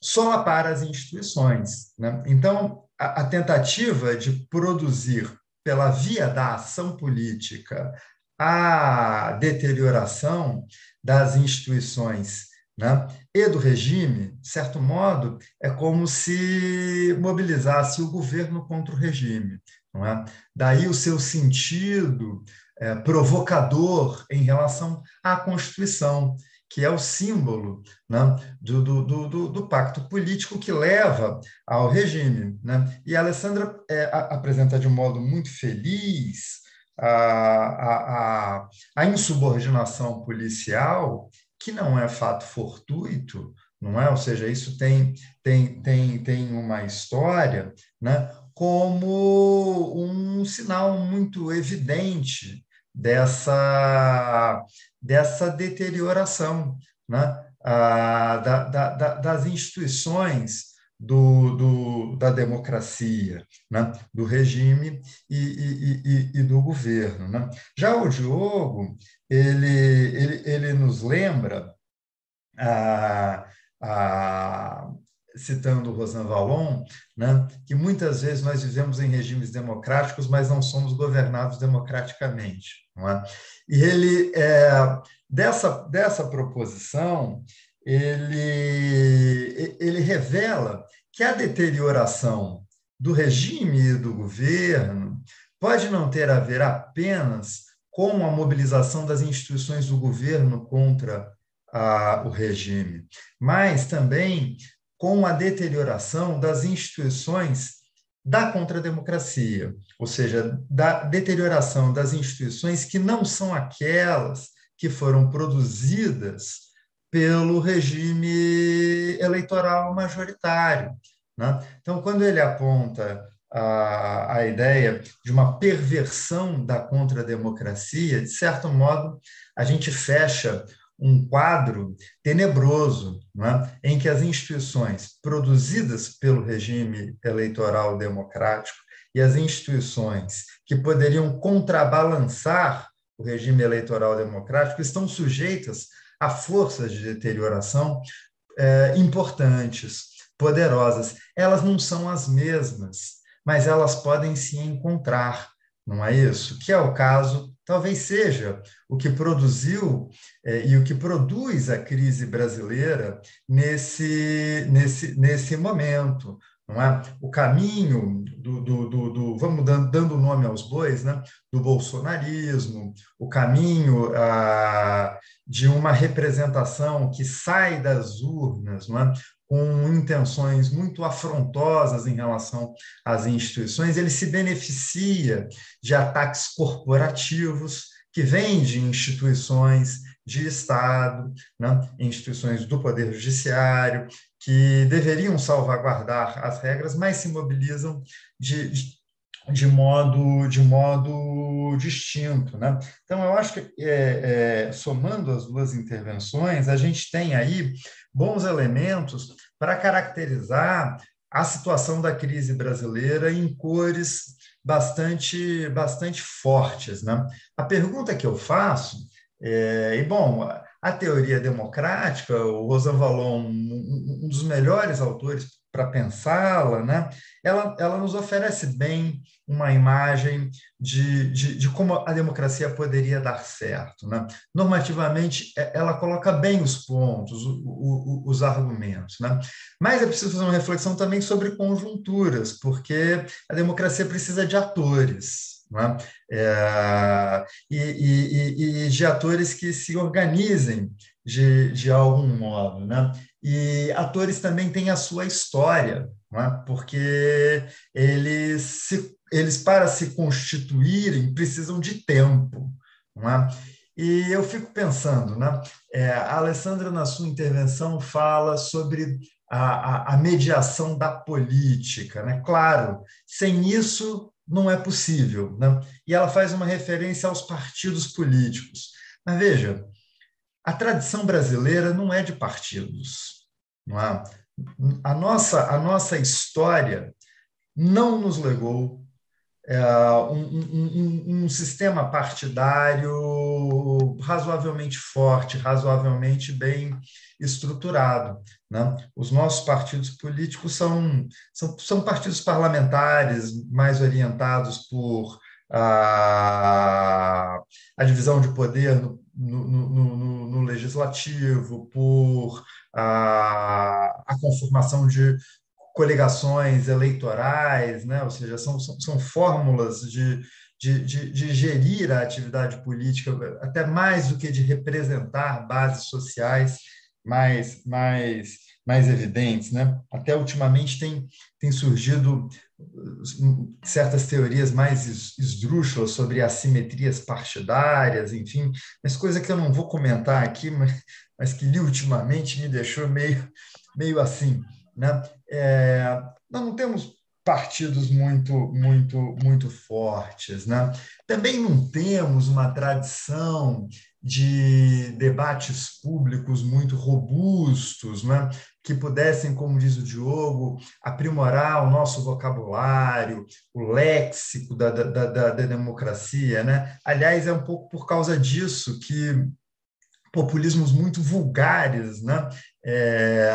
solapar as instituições. Né? Então, a, a tentativa de produzir pela via da ação política, a deterioração das instituições né, e do regime, de certo modo, é como se mobilizasse o governo contra o regime. Não é? Daí o seu sentido é, provocador em relação à Constituição, que é o símbolo né, do, do, do, do, pacto político que leva ao regime. Né? E a Alessandra é, a, apresenta de um modo muito feliz a, a, a, a insubordinação policial, que não é fato fortuito, não é? Ou seja, isso tem, tem, tem, tem uma história, né? como um sinal muito evidente dessa, dessa deterioração né? ah, da, da, das instituições do, do, da democracia, né? do regime e, e, e, e, do governo. Né? Já o Diogo, ele, ele, ele nos lembra, ah, ah, citando Rosan Vallon, né, que muitas vezes nós vivemos em regimes democráticos, mas não somos governados democraticamente. É? E ele, é, dessa, dessa proposição, ele, ele revela que a deterioração do regime e do governo pode não ter a ver apenas com a mobilização das instituições do governo contra a, o regime, mas também com a deterioração das instituições da contrademocracia, ou seja, da deterioração das instituições que não são aquelas que foram produzidas pelo regime eleitoral majoritário. Né? Então, quando ele aponta a, a ideia de uma perversão da contrademocracia, de certo modo, a gente fecha um quadro tenebroso, é? em que as instituições produzidas pelo regime eleitoral democrático e as instituições que poderiam contrabalançar o regime eleitoral democrático estão sujeitas a forças de deterioração é, importantes, poderosas. Elas não são as mesmas, mas elas podem se encontrar, não é isso? Que é o caso talvez seja o que produziu é, e o que produz a crise brasileira nesse, nesse, nesse momento. É? O caminho do, do, do, do vamos dando, dando nome aos bois, né? do bolsonarismo, o caminho ah, de uma representação que sai das urnas, não é? com intenções muito afrontosas em relação às instituições, ele se beneficia de ataques corporativos que vêm de instituições de Estado, né, instituições do Poder Judiciário, que deveriam salvaguardar as regras, mas se mobilizam de, de modo, de modo distinto. Né? Então, eu acho que, é, é, somando as duas intervenções, a gente tem aí bons elementos para caracterizar a situação da crise brasileira em cores bastante, bastante fortes. Né? A pergunta que eu faço, é, e bom, a teoria democrática, o Rosan Valon, um dos melhores autores para pensá-la, né? ela, ela nos oferece bem uma imagem de, de, de, como a democracia poderia dar certo. Né? Normativamente, é, ela coloca bem os pontos, os, os argumentos. Né? Mas é preciso fazer uma reflexão também sobre conjunturas, porque a democracia precisa de atores. Né? É, e, e, e, de atores que se organizem de, de algum modo. Né? E atores também têm a sua história, é? porque eles, se, eles, para se constituírem, precisam de tempo. É? E eu fico pensando, né? É, a Alessandra, na sua intervenção, fala sobre a, a, a, mediação da política. Né? Claro, sem isso não é possível. Né? E ela faz uma referência aos partidos políticos. Mas veja, a tradição brasileira não é de partidos. Não é? A, nossa, a nossa história não nos legou é, um, um, um, sistema partidário razoavelmente forte, razoavelmente bem estruturado. Né? Os nossos partidos políticos são, são, são partidos parlamentares mais orientados por a, a divisão de poder no, no, no, no legislativo, por a, a conformação de coligações eleitorais, né? ou seja, são, são, são fórmulas de, de, de, de, gerir a atividade política, até mais do que de representar bases sociais mais, mais, mais evidentes. Né? Até ultimamente tem, tem surgido certas teorias mais esdrúxulas sobre assimetrias partidárias, enfim, mas coisa que eu não vou comentar aqui, [LAUGHS] mas, mas que ultimamente me deixou meio, meio assim. Né? É, nós não temos partidos muito, muito, muito fortes. Né? Também não temos uma tradição de debates públicos muito robustos, né? que pudessem, como diz o Diogo, aprimorar o nosso vocabulário, o léxico da, da, da, da democracia. Né? Aliás, é um pouco por causa disso que populismos muito vulgares né? É,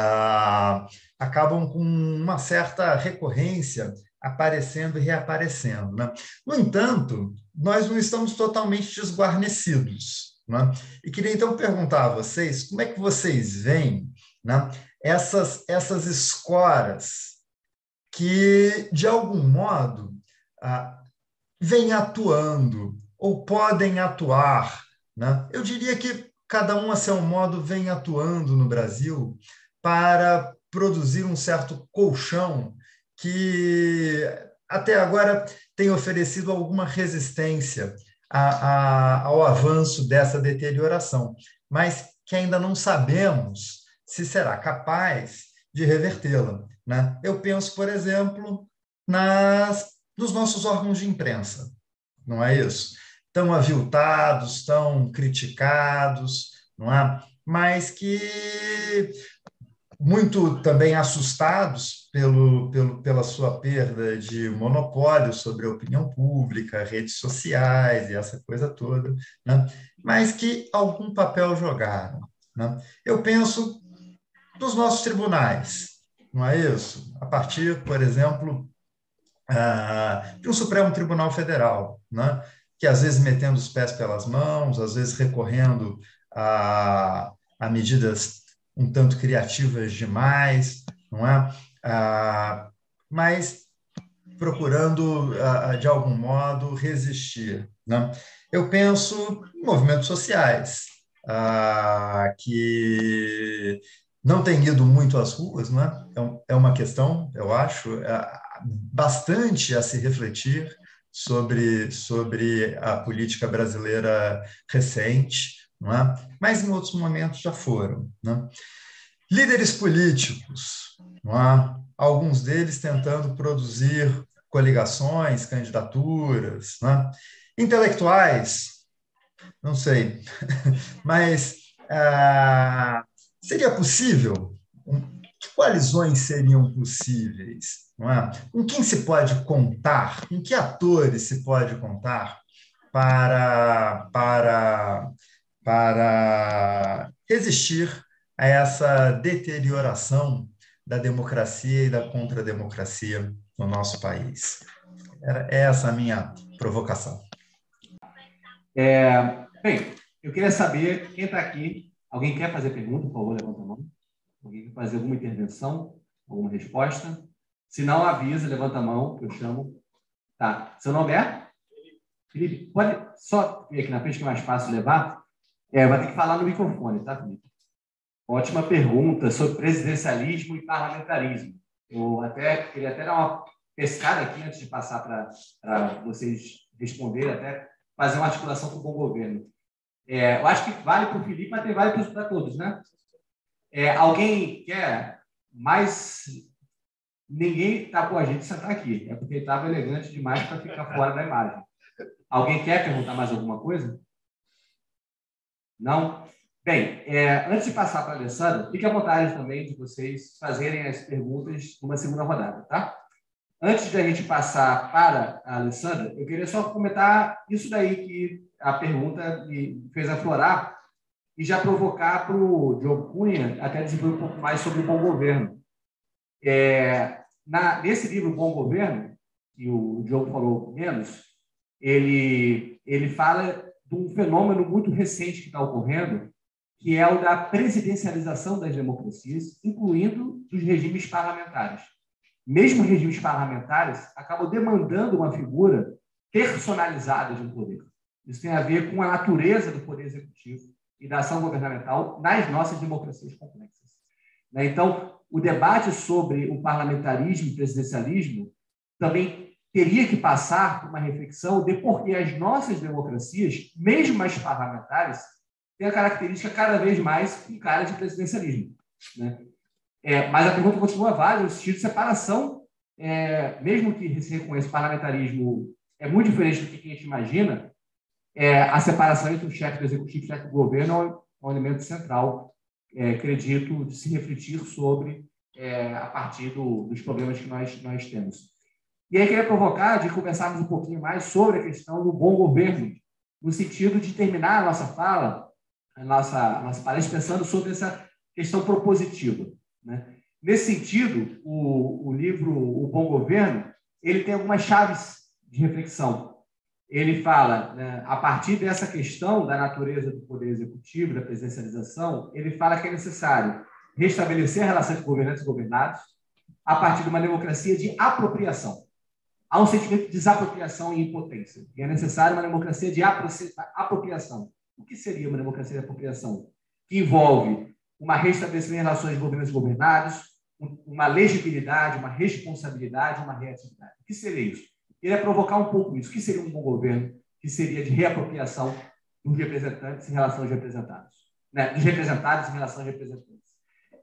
acabam com uma certa recorrência aparecendo e reaparecendo. Né? No entanto, nós não estamos totalmente desguarnecidos. Né? E queria então perguntar a vocês como é que vocês veem né, essas, essas escoras que, de algum modo, ah, vêm atuando ou podem atuar. Né? Eu diria que cada um, a seu modo, vem atuando no Brasil para produzir um certo colchão que até agora tem oferecido alguma resistência a, a, ao avanço dessa deterioração, mas que ainda não sabemos se será capaz de revertê-la. Né? Eu penso, por exemplo, nas, nos nossos órgãos de imprensa, não é isso? Tão aviltados, tão criticados, não é? mas que muito também assustados pelo, pelo, pela sua perda de monopólio sobre a opinião pública, redes sociais e essa coisa toda, né? mas que algum papel jogaram. Né? Eu penso nos nossos tribunais, não é isso? A partir, por exemplo, ah, de um Supremo Tribunal Federal, né? que às vezes metendo os pés pelas mãos, às vezes recorrendo a, a medidas um tanto criativas demais, não é? Ah, mas procurando, ah, de algum modo, resistir. Né? Eu penso em movimentos sociais, ah, que não têm ido muito às ruas, não é? É, é uma questão, eu acho, é, bastante a se refletir sobre, sobre a política brasileira recente, não é? mas em outros momentos já foram. Né? Líderes políticos, não é? alguns deles tentando produzir coligações, candidaturas, né? intelectuais, não sei, [LAUGHS] mas ah, seria possível? Que coalizões seriam possíveis? Não é? Com quem se pode contar? Com que atores se pode contar para, para, para resistir a essa deterioração da democracia e da contrademocracia no nosso país? Era essa a minha provocação. É, bem, eu queria saber quem está aqui. Alguém quer fazer pergunta? Por favor, levanta a mão. Alguém quer fazer alguma intervenção? Alguma resposta? Se não, avisa, levanta a mão, que eu chamo. Tá. Seu nome é? Felipe, pode só vir aqui na frente que é mais fácil levar? É, vai ter que falar no microfone, tá, Felipe? Ótima pergunta sobre presidencialismo e parlamentarismo. Eu até queria até dar uma pescada aqui antes de passar para vocês responderem, até fazer uma articulação com o bom governo. É, eu acho que vale para o Felipe, mas vale para todos, né? É, alguém quer mais. Ninguém está com a gente sentar aqui, é porque estava elegante demais para ficar fora da imagem. Alguém quer perguntar mais alguma coisa? Não? Bem, é, antes de passar para a Alessandra, fique à vontade também de vocês fazerem as perguntas numa segunda rodada, tá? Antes de a gente passar para a Alessandra, eu queria só comentar isso daí que a pergunta me fez aflorar e já provocar para o Diogo Cunha até desenvolver um pouco mais sobre o bom governo. É, na, nesse livro Bom Governo, que o Diogo falou menos, ele, ele fala de um fenômeno muito recente que está ocorrendo, que é o da presidencialização das democracias, incluindo dos regimes parlamentares mesmo regimes parlamentares, acabam demandando uma figura personalizada de um poder. Isso tem a ver com a natureza do poder executivo e da ação governamental nas nossas democracias complexas. Né? Então, o debate sobre o parlamentarismo e presidencialismo também teria que passar por uma reflexão de por que as nossas democracias, mesmo as parlamentares, têm a característica cada vez mais com cara de presidencialismo. Né? É, mas a pergunta continua válida no sentido de separação, é, mesmo que se reconheça parlamentarismo é muito diferente do que a gente imagina, é, a separação entre o chefe do executivo e o chefe do governo é um, elemento central, é, acredito, de se refletir sobre é, a partir do, dos problemas que nós, nós temos. E aí queria provocar de conversarmos um pouquinho mais sobre a questão do bom governo, no sentido de terminar a nossa fala, a nossa, a nossa palestra, pensando sobre essa questão propositiva. Né? Nesse sentido, o, o livro O Bom Governo ele tem algumas chaves de reflexão. Ele fala, né, a partir dessa questão da natureza do poder executivo, da presencialização, ele fala que é necessário restabelecer a relação entre governantes e governados a partir de uma democracia de apropriação. Há um sentimento de desapropriação e impotência. E é necessário uma democracia de apropriação. O que seria uma democracia de apropriação? Que envolve uma restabelecimento de relações de governos governados, uma legibilidade, uma responsabilidade, uma reatividade. O que seria isso? Ele é provocar um pouco isso. O que seria um bom governo? Que seria de reapropriação dos representantes em relação aos representados. Né? Dos representados em relação aos representantes.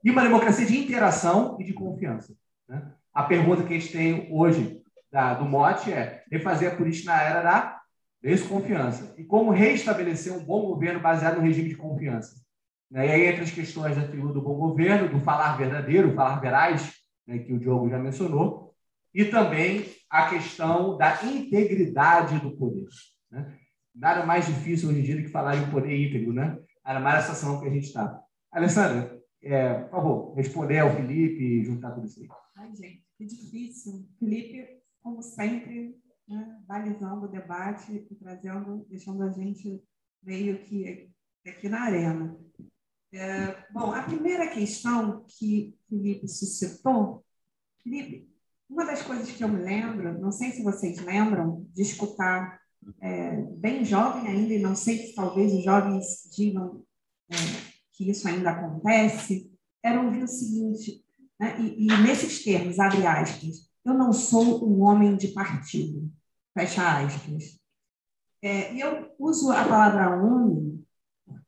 E uma democracia de interação e de confiança. Né? A pergunta que a gente tem hoje da, do mote é refazer a política na era da desconfiança. E como restabelecer um bom governo baseado no regime de confiança? Né? E aí, entre as questões da figura do bom governo, do falar verdadeiro, falar veraz, né, que o Diogo já mencionou, e também a questão da integridade do poder. Né? Nada mais difícil hoje em dia do que falar em poder íntegro, né? Ainda mais essa situação que a gente está. Alessandra, é, por favor, responder ao Felipe e juntar tudo isso aí. Ai, gente, que difícil. Felipe, como sempre, né, balizando o debate e trazendo, deixando a gente meio que aqui na arena. É, bom, a primeira questão que Felipe suscitou, Felipe, uma das coisas que eu me lembro, não sei se vocês lembram, de escutar é, bem jovem ainda, e não sei se talvez os jovens digam é, que isso ainda acontece, era ouvir o seguinte, né, e, e nesses termos, abre aspas, eu não sou um homem de partido, fecha aspas. É, eu uso a palavra homem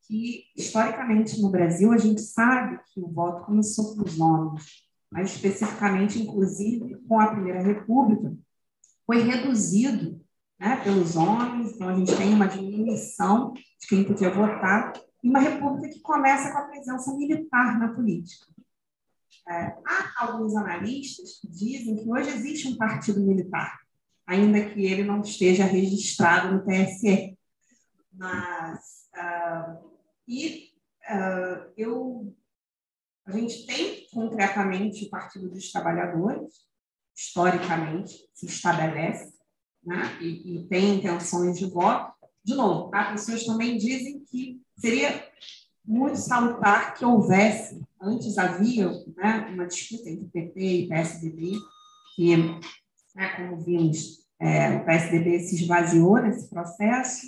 que, historicamente, no Brasil, a gente sabe que o voto começou com os homens, mais especificamente, inclusive, com a Primeira República, foi reduzido né, pelos homens, então a gente tem uma diminuição de quem podia votar, e uma república que começa com a presença militar na política. É, há alguns analistas que dizem que hoje existe um partido militar, ainda que ele não esteja registrado no TSE. Mas, uh, e uh, eu, a gente tem concretamente o Partido dos Trabalhadores, historicamente se estabelece, né? e, e tem intenções de voto. De novo, as pessoas também dizem que seria muito salutar que houvesse, antes havia né, uma disputa entre PT e PSDB, que, né, como vimos, é, o PSDB se esvaziou nesse processo,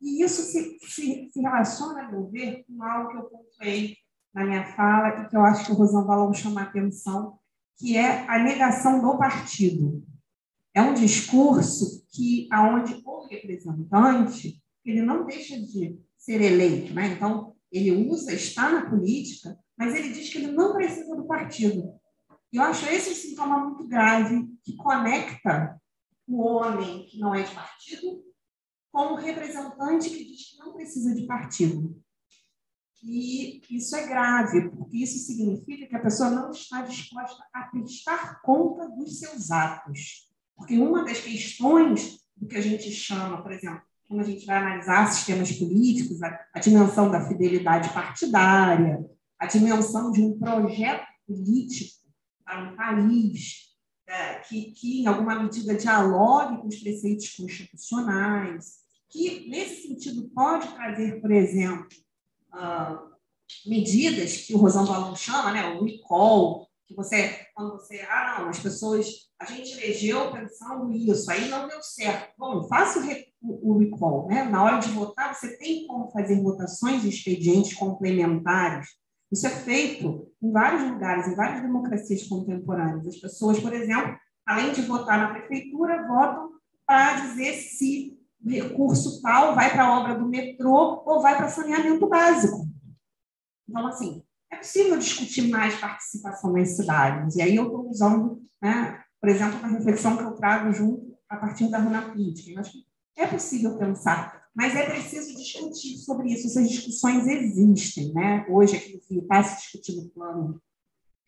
e isso se, se, se relaciona, a meu ver, com algo que eu pontuei na minha fala e que eu acho que o Rosão Valon chama a atenção, que é a negação do partido. É um discurso que, aonde o representante, ele não deixa de ser eleito, né? Então, ele usa, está na política, mas ele diz que ele não precisa do partido. Eu acho esse sintoma muito grave que conecta o homem que não é de partido com o representante que diz que não precisa de partido. E isso é grave, porque isso significa que a pessoa não está disposta a prestar conta dos seus atos. Porque uma das questões do que a gente chama, por exemplo, quando a gente vai analisar sistemas políticos, a, a dimensão da fidelidade partidária, a dimensão de um projeto político para um país é, que, que, em alguma medida, dialogue com os preceitos constitucionais, que, nesse sentido, pode trazer, por exemplo, uh, medidas que o Rosão Balão chama, né, o recall, que você, quando você, ah, não, as pessoas, a gente elegeu pensando isso, aí não deu certo. Bom, faça o, o recall, né? Na hora de votar, você tem como fazer votações de expedientes complementares. Isso é feito em vários lugares, em várias democracias contemporâneas. As pessoas, por exemplo, além de votar na prefeitura, votam para dizer se recurso tal vai para a obra do metrô ou vai para saneamento básico. Então, assim, é possível discutir mais participação nas cidades. E aí eu estou usando, né, por exemplo, uma reflexão que eu trago junto a partir da Runa Política. Eu acho que é possível pensar, mas é preciso discutir sobre isso. Essas discussões existem. Né? Hoje, aqui no está se discutindo o plano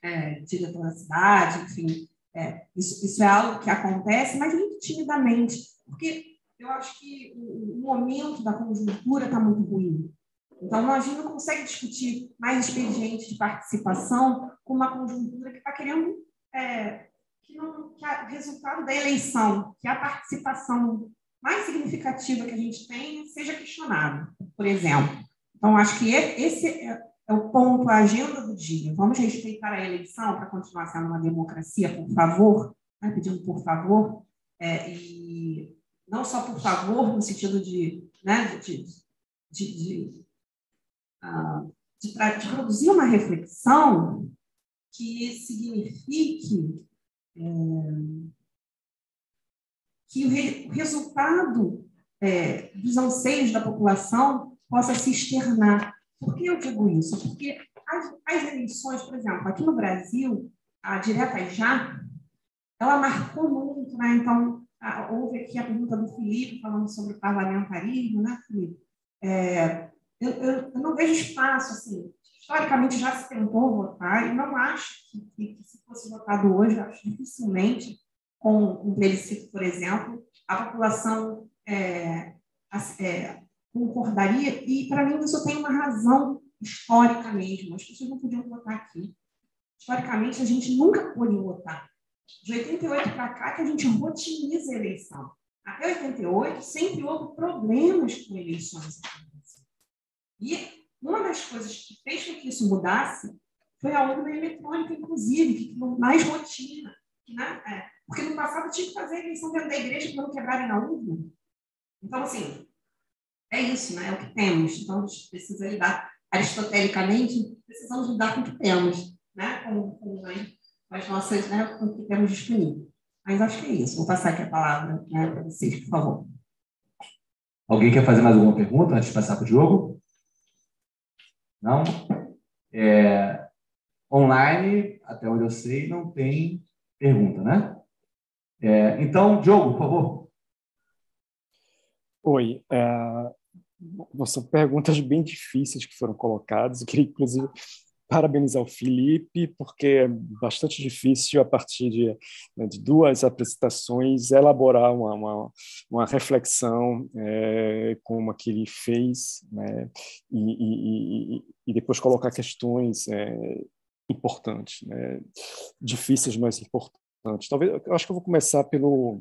é, diretor da cidade, enfim. É, isso, isso é algo que acontece, mas muito timidamente, porque eu acho que o, o momento da conjuntura está muito ruim. Então, a gente não consegue discutir mais expediente de participação com uma conjuntura que está querendo é, que, não, que o resultado da eleição, que a participação mais significativa que a gente tem seja questionado, por exemplo. Então, acho que esse é, é o ponto, a agenda do dia. Vamos respeitar a eleição para continuar sendo uma democracia, por favor, né? pedindo por favor, é, e não só por favor, no sentido de, né, de, de, de de, de, produzir uma reflexão que signifique é, que o, re, o resultado é, dos anseios da população possa se externar. Por que eu digo isso? Porque as, as eleições, por exemplo, aqui no Brasil, a direta já, ela marcou muito, né? Então, a, houve aqui a pergunta do Felipe falando sobre o parlamentarismo, né, Felipe? É, eu, eu, eu, não vejo espaço, assim, historicamente já se tentou votar, e não acho que, que, que se fosse votado hoje, acho dificilmente, com um plebiscito, por exemplo, a população é, é, concordaria, e para mim isso tem uma razão histórica mesmo, as pessoas não podiam votar aqui. Historicamente, a gente nunca pôde votar. De 88 para cá, que a gente rotiniza a eleição. Até 88, sempre houve problemas com eleições. E uma das coisas que fez com que isso mudasse foi a urna eletrônica, inclusive, que criou mais rotina. Né? É, porque no passado tinha que fazer a eleição dentro da igreja para não quebrarem na urna. Então, assim, é isso, né? é o que temos. Então, a gente precisa lidar, aristotelicamente, precisamos lidar com o que temos, né? com, com as nossas, né? com o que temos disponível. Mas acho que é isso. Vou passar aqui a palavra né, para vocês, por favor. Alguém quer fazer mais alguma pergunta antes de passar para o Diogo? Não? É, online, até onde eu sei, não tem pergunta, né? É, então, Diogo, por favor. Oi. Uh, são perguntas bem difíceis que foram colocadas. Eu queria, inclusive, parabenizar o Felipe, porque é bastante difícil, a partir de, né, de duas apresentações, elaborar uma, uma, uma reflexão é, como a que ele fez, né, e, e, e, depois colocar questões é, importantes, né, difíceis, mas importantes. Talvez, eu acho que eu vou começar pelo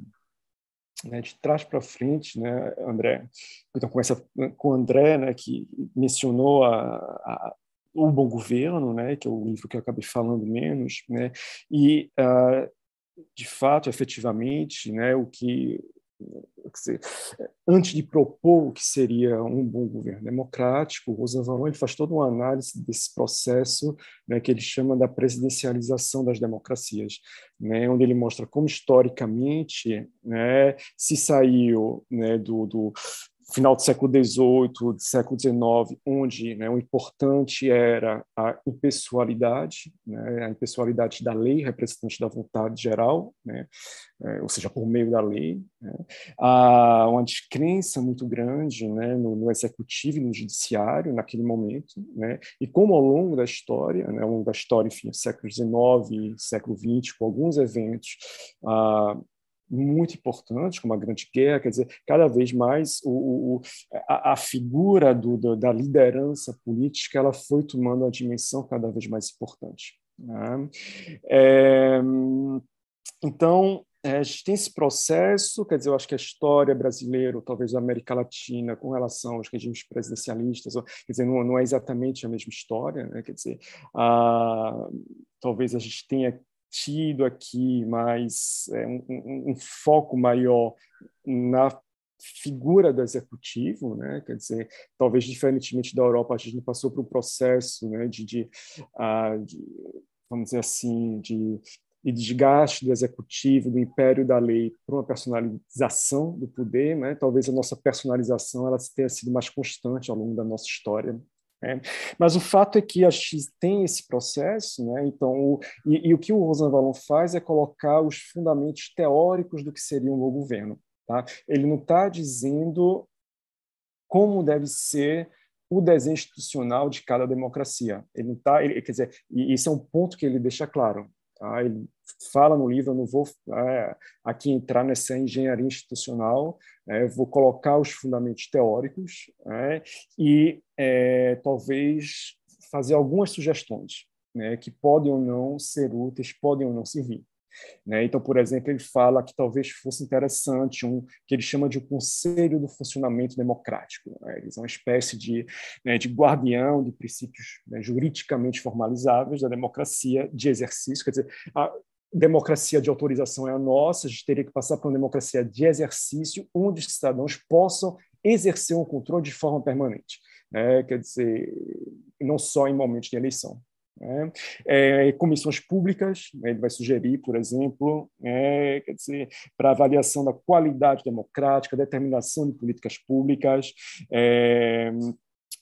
né, de trás para frente, né, André. Então começa com o André, né, que mencionou a, a o Bom Governo, né, que é o livro que eu acabei falando menos, né, e uh, de fato, efetivamente, né, o que antes de propor o que seria um bom governo democrático, Valon ele faz toda uma análise desse processo né, que ele chama da presidencialização das democracias, né, onde ele mostra como historicamente né, se saiu né, do, do final do século XVIII, do século XIX, onde né, o importante era a impessoalidade, né, a impessoalidade da lei, representante da vontade geral, né, é, ou seja, por meio da lei, né, há uma descrença muito grande né, no, no, executivo e no judiciário naquele momento, né, e como ao longo da história, né, ao longo da história, enfim, século XIX, século XX, com alguns eventos ah, muito importantes, como a Grande Guerra, quer dizer, cada vez mais o, o a, a, figura do, do, da liderança política ela foi tomando uma dimensão cada vez mais importante. Né? É, então, é, a gente tem esse processo, quer dizer, eu acho que a história brasileira, ou talvez a América Latina, com relação aos regimes presidencialistas, quer dizer, não, não, é exatamente a mesma história, né? quer dizer, a, talvez a gente tenha tido aqui mais é, um, um, foco maior na figura do executivo, né? Quer dizer, talvez diferentemente da Europa, a gente não passou por um processo, né, de, de, uh, de vamos dizer assim, de desgaste do executivo, do império da lei, para uma personalização do poder, né? Talvez a nossa personalização ela tenha sido mais constante ao longo da nossa história né? Mas o fato é que a X tem esse processo, né? então, o, e, e, o que o Rosanvallon faz é colocar os fundamentos teóricos do que seria um bom governo. Tá? Ele não está dizendo como deve ser o desenho institucional de cada democracia. Ele não tá, ele, quer dizer, e isso é um ponto que ele deixa claro. Tá? Ele fala no livro, eu não vou é, aqui entrar nessa engenharia institucional, é, vou colocar os fundamentos teóricos é, e talvez fazer algumas sugestões né, que podem ou não ser úteis, podem ou não servir. Né? Então, por exemplo, ele fala que talvez fosse interessante um que ele chama de um conselho do funcionamento democrático. Né? Eles são uma espécie de, né, de guardião de princípios né, juridicamente formalizáveis da democracia de exercício. Quer dizer, a democracia de autorização é a nossa, a gente teria que passar para uma democracia de exercício, onde os cidadãos possam exercer um controle de forma permanente. Né? Quer dizer, não só em momentos de eleição. Né? É, comissões públicas, né, ele vai sugerir, por exemplo, é, para avaliação da qualidade democrática, determinação de políticas públicas, é,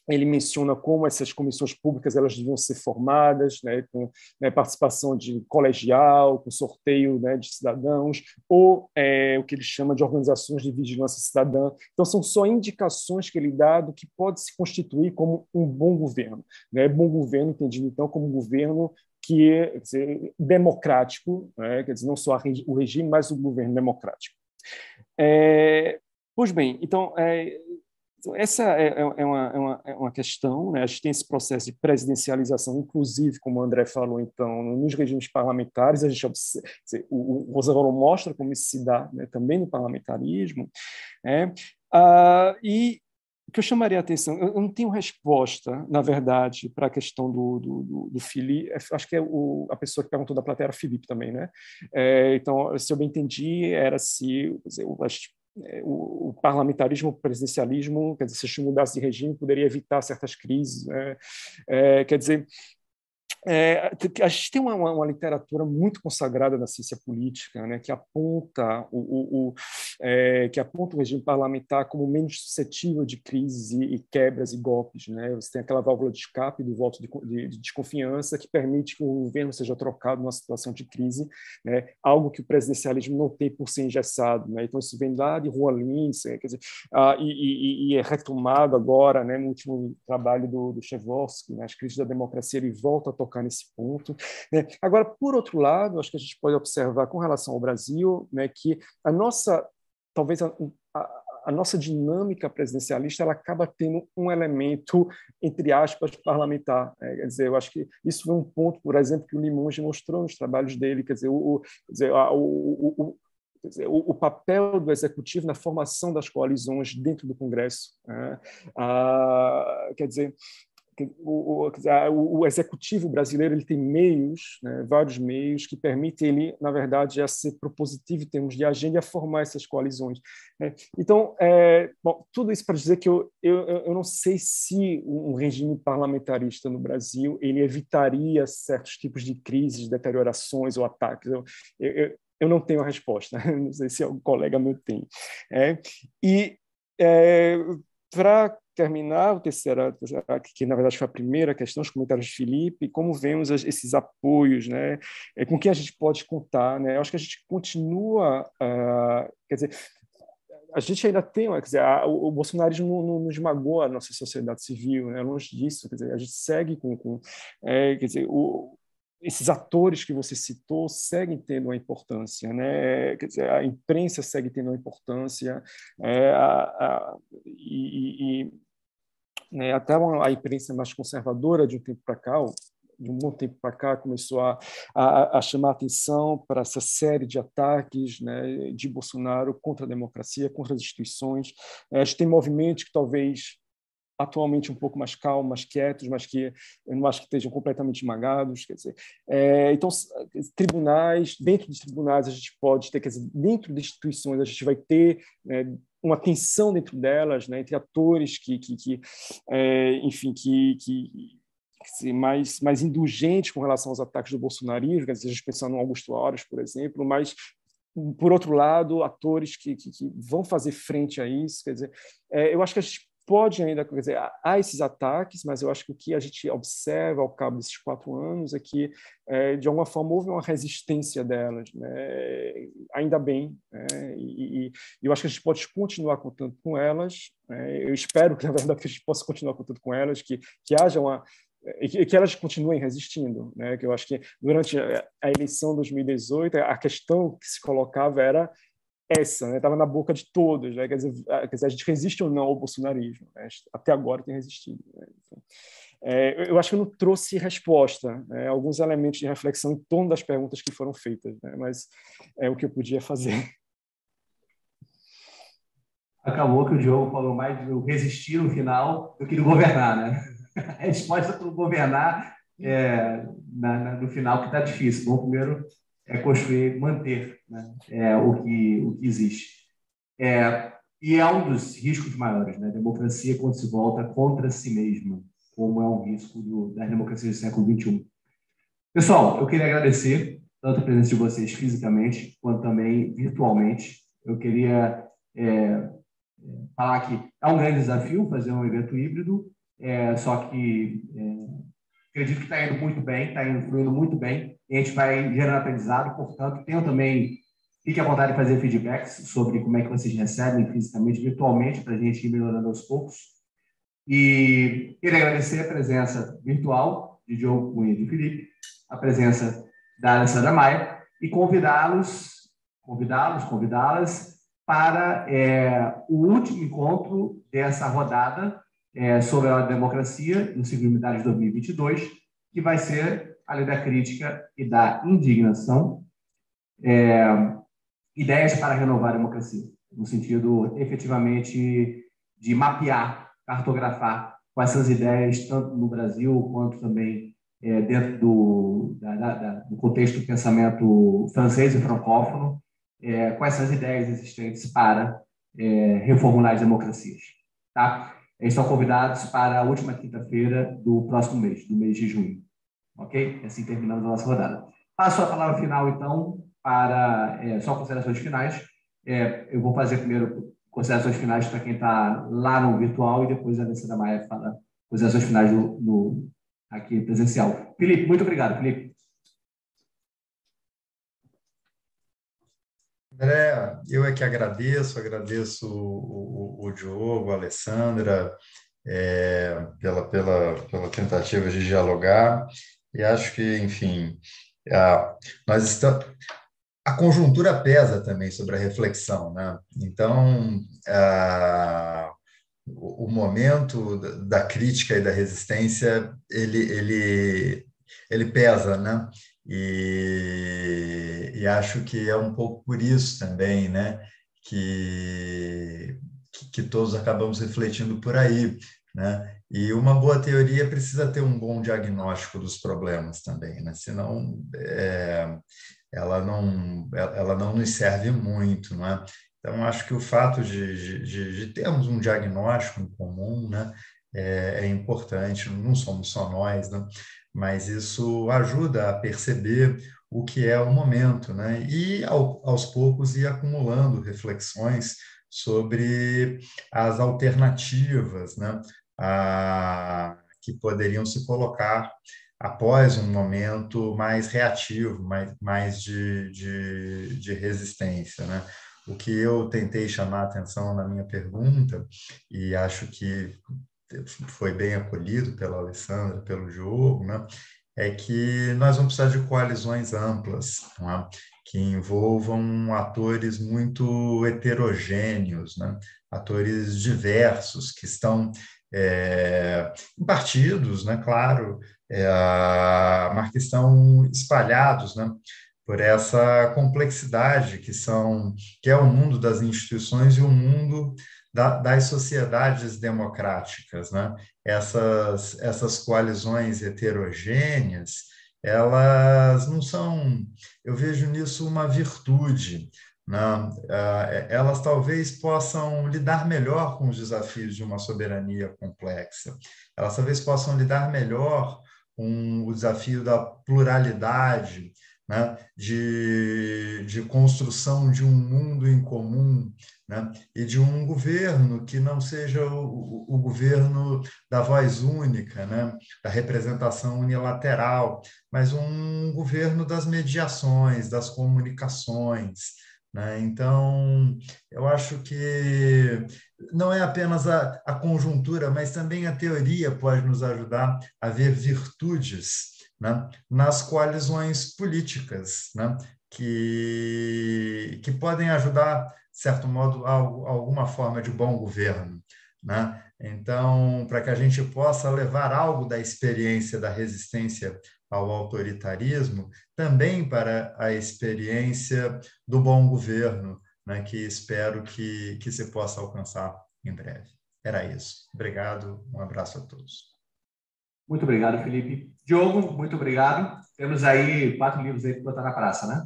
ele menciona como essas comissões públicas elas deviam ser formadas, né, com né, participação de colegial, com sorteio né, de cidadãos, ou é, o que ele chama de organizações de vigilância cidadã. Então, são só indicações que ele dá do que pode se constituir como um bom governo. Né? Bom governo entendido, então, como um governo que é dizer, democrático, né? quer dizer, não só o regime, mas o governo democrático. É, pois bem, então, é, essa é, é, é, uma, é, uma, é uma questão, né? a gente tem esse processo de presidencialização, inclusive, como o André falou, então, nos regimes parlamentares, a gente o, o Roosevelt mostra como isso se dá né? também no parlamentarismo, né? Ah, e o que eu chamaria a atenção, eu não tenho resposta, na verdade, para a questão do, do, do, do Felipe, é, acho que é o, a pessoa que perguntou da plateia era Felipe também, né? É, então, se eu bem entendi, era se, dizer, o, o, parlamentarismo, o presidencialismo, quer dizer, se mudasse de regime, poderia evitar certas crises. Né? É, quer dizer, é, a gente tem uma, uma, literatura muito consagrada na ciência política, né, que aponta o, o, o é, que aponta o regime parlamentar como menos suscetível de crises e, e, quebras e golpes. Né? Você tem aquela válvula de escape do voto de, de, de, desconfiança que permite que o governo seja trocado numa situação de crise, né? algo que o presidencialismo não tem por ser engessado. Né? Então isso vem lá de Lins, quer dizer, e, e, e, é retomado agora, né, no último trabalho do, do Chevorsky, né, as crises da democracia, ele volta a tocar tocar nesse ponto. Né? Agora, por outro lado, acho que a gente pode observar com relação ao Brasil né, que a nossa, talvez a, a, a nossa dinâmica presidencialista ela acaba tendo um elemento, entre aspas, parlamentar. Né? Quer dizer, eu acho que isso foi um ponto, por exemplo, que o Limonge mostrou nos trabalhos dele. Quer dizer, o, quer dizer, o, o, o, papel do executivo na formação das coalizões dentro do Congresso. Né? Ah, quer dizer, o, o, o, executivo brasileiro ele tem meios, né, vários meios que permitem ele, na verdade, a ser propositivo em termos de agenda e a formar essas coalizões. Né? Então, é, bom, tudo isso para dizer que eu, eu, eu não sei se um regime parlamentarista no Brasil ele evitaria certos tipos de crises, deteriorações ou ataques. Eu, eu, eu não tenho a resposta, [LAUGHS] não sei se o colega meu tem. É, e é, para terminar o terceiro, que na verdade foi a primeira questão, os comentários de Felipe, como vemos esses apoios, né? É, com quem a gente pode contar, né? Eu acho que a gente continua, uh, quer dizer, a gente ainda tem, quer dizer, a, o, bolsonarismo não, não, não, esmagou a nossa sociedade civil, né? Longe disso, quer dizer, a gente segue com, com é, quer dizer, o, esses atores que você citou seguem tendo uma importância, né? Quer dizer, a imprensa segue tendo uma importância, é, a, a, e, e né, até a imprensa mais conservadora de um tempo para cá, de um bom tempo para cá, começou a, a, a, chamar atenção para essa série de ataques né, de Bolsonaro contra a democracia, contra as instituições. É, a gente tem movimentos que talvez atualmente um pouco mais calmos, mais quietos, mas que eu não acho que estejam completamente esmagados. Quer dizer, é, então, tribunais, dentro dos tribunais a gente pode ter, quer dizer, dentro de instituições a gente vai ter né, uma tensão dentro delas, né, entre atores que, que, que é, enfim, que, que mais, mais indulgentes com relação aos ataques do bolsonarismo, quer dizer, a gente pensando no Augusto Aras, por exemplo, mas por outro lado, atores que, que, que, vão fazer frente a isso. Quer dizer, é, eu acho que a gente pode ainda, quer dizer, há esses ataques, mas eu acho que o que a gente observa ao cabo desses quatro anos é que, é, de alguma forma, houve uma resistência delas, né? ainda bem, né? e, e, eu acho que a gente pode continuar contando com elas, né? eu espero que, [LAUGHS] na verdade, a gente possa continuar contando com elas, que, que haja uma, e que elas continuem resistindo, né? Que eu acho que durante a eleição de 2018 a questão que se colocava era essa, né? Estava na boca de todos, né? Quer dizer, quer dizer, a gente resiste ou não ao bolsonarismo? Né? Até agora tem resistido. Né? Então, é, eu acho que eu não trouxe resposta, né? alguns elementos de reflexão em torno das perguntas que foram feitas, né? mas é o que eu podia fazer. Acabou que o Diogo falou mais do resistir no final do que do governar, né? [LAUGHS] A resposta para governar é, na, na, no final que está difícil. Bom, primeiro é construir, manter né, é, o, que, o que existe. É, e é um dos riscos maiores, né? Democracia quando se volta contra si mesma, como é um risco do, da democracia do século XXI. Pessoal, eu queria agradecer tanto a presença de vocês fisicamente, quanto também virtualmente. Eu queria é, falar que é um grande desafio fazer um evento híbrido, é, só que é, acredito que está indo muito bem, está indo fluindo muito bem, a gente vai gerando aprendizado, portanto, tenho também, fique à vontade de fazer feedbacks sobre como é que vocês recebem fisicamente, virtualmente, para a gente ir melhorando aos poucos. E queria agradecer a presença virtual de Diogo Cunha e de Felipe, a presença da Alessandra Maia, e convidá-los, convidá-los, convidá-las para é, o último encontro dessa rodada é, sobre a democracia no ciclo de 2022, que vai ser, além da crítica e da indignação, é, ideias para renovar a democracia, no sentido efetivamente de mapear, cartografar com essas ideias, tanto no Brasil quanto também é, dentro do, da, da, do contexto do pensamento francês e francófono, é, com essas ideias existentes para é, reformular as democracias. Tá? Eles estão convidados para a última quinta-feira do próximo mês, do mês de junho. Ok? Assim terminamos a nossa rodada. Passo a palavra final, então, para é, só considerações finais. É, eu vou fazer primeiro considerações finais para quem está lá no virtual e depois a Alessandra Maia fala considerações finais no, no, aqui presencial. Felipe, muito obrigado, Felipe. André, eu é que agradeço, agradeço o, o, o Diogo, a Alessandra, é, pela, pela, pela tentativa de dialogar, e acho que, enfim, a, nós estamos. A conjuntura pesa também sobre a reflexão, né? Então, a, o, o momento da crítica e da resistência, ele, ele, ele pesa, né? E, e, acho que é um pouco por isso também, né, que, que todos acabamos refletindo por aí, né? E uma boa teoria precisa ter um bom diagnóstico dos problemas também, né? Senão é, ela não ela não nos serve muito, não é? Então acho que o fato de, de, de termos um diagnóstico em comum, né, é, é importante. Não somos só nós, né? mas isso ajuda a perceber o que é o momento, né? E ao, aos poucos ir acumulando reflexões sobre as alternativas, né? A, que poderiam se colocar após um momento mais reativo, mais, mais de, de, de resistência, né? O que eu tentei chamar a atenção na minha pergunta, e acho que foi bem acolhido pela Alessandra, pelo Diogo, né? é que nós vamos precisar de coalizões amplas, é? que envolvam atores muito heterogêneos, né? atores diversos, que estão é, em partidos, né? claro, é, mas que estão espalhados né? por essa complexidade que são que é o mundo das instituições e o mundo da, das sociedades democráticas, né? Essas essas coalizões heterogêneas, elas não são, eu vejo nisso uma virtude, né? Ah, elas talvez possam lidar melhor com os desafios de uma soberania complexa. Elas talvez possam lidar melhor com o desafio da pluralidade, né, de, de construção de um mundo em comum né, e de um governo que não seja o, o, governo da voz única, né, da representação unilateral, mas um governo das mediações, das comunicações. Né? Então, eu acho que não é apenas a, a conjuntura, mas também a teoria pode nos ajudar a ver virtudes né, nas coalizões políticas, né, que, que podem ajudar, de certo modo, a, a alguma forma de bom governo. Né? Então, para que a gente possa levar algo da experiência da resistência ao autoritarismo também para a experiência do bom governo, né, que espero que, que se possa alcançar em breve. Era isso. Obrigado, um abraço a todos. Muito obrigado, Felipe. Diogo, muito obrigado. Temos aí quatro livros aí para botar na praça, né?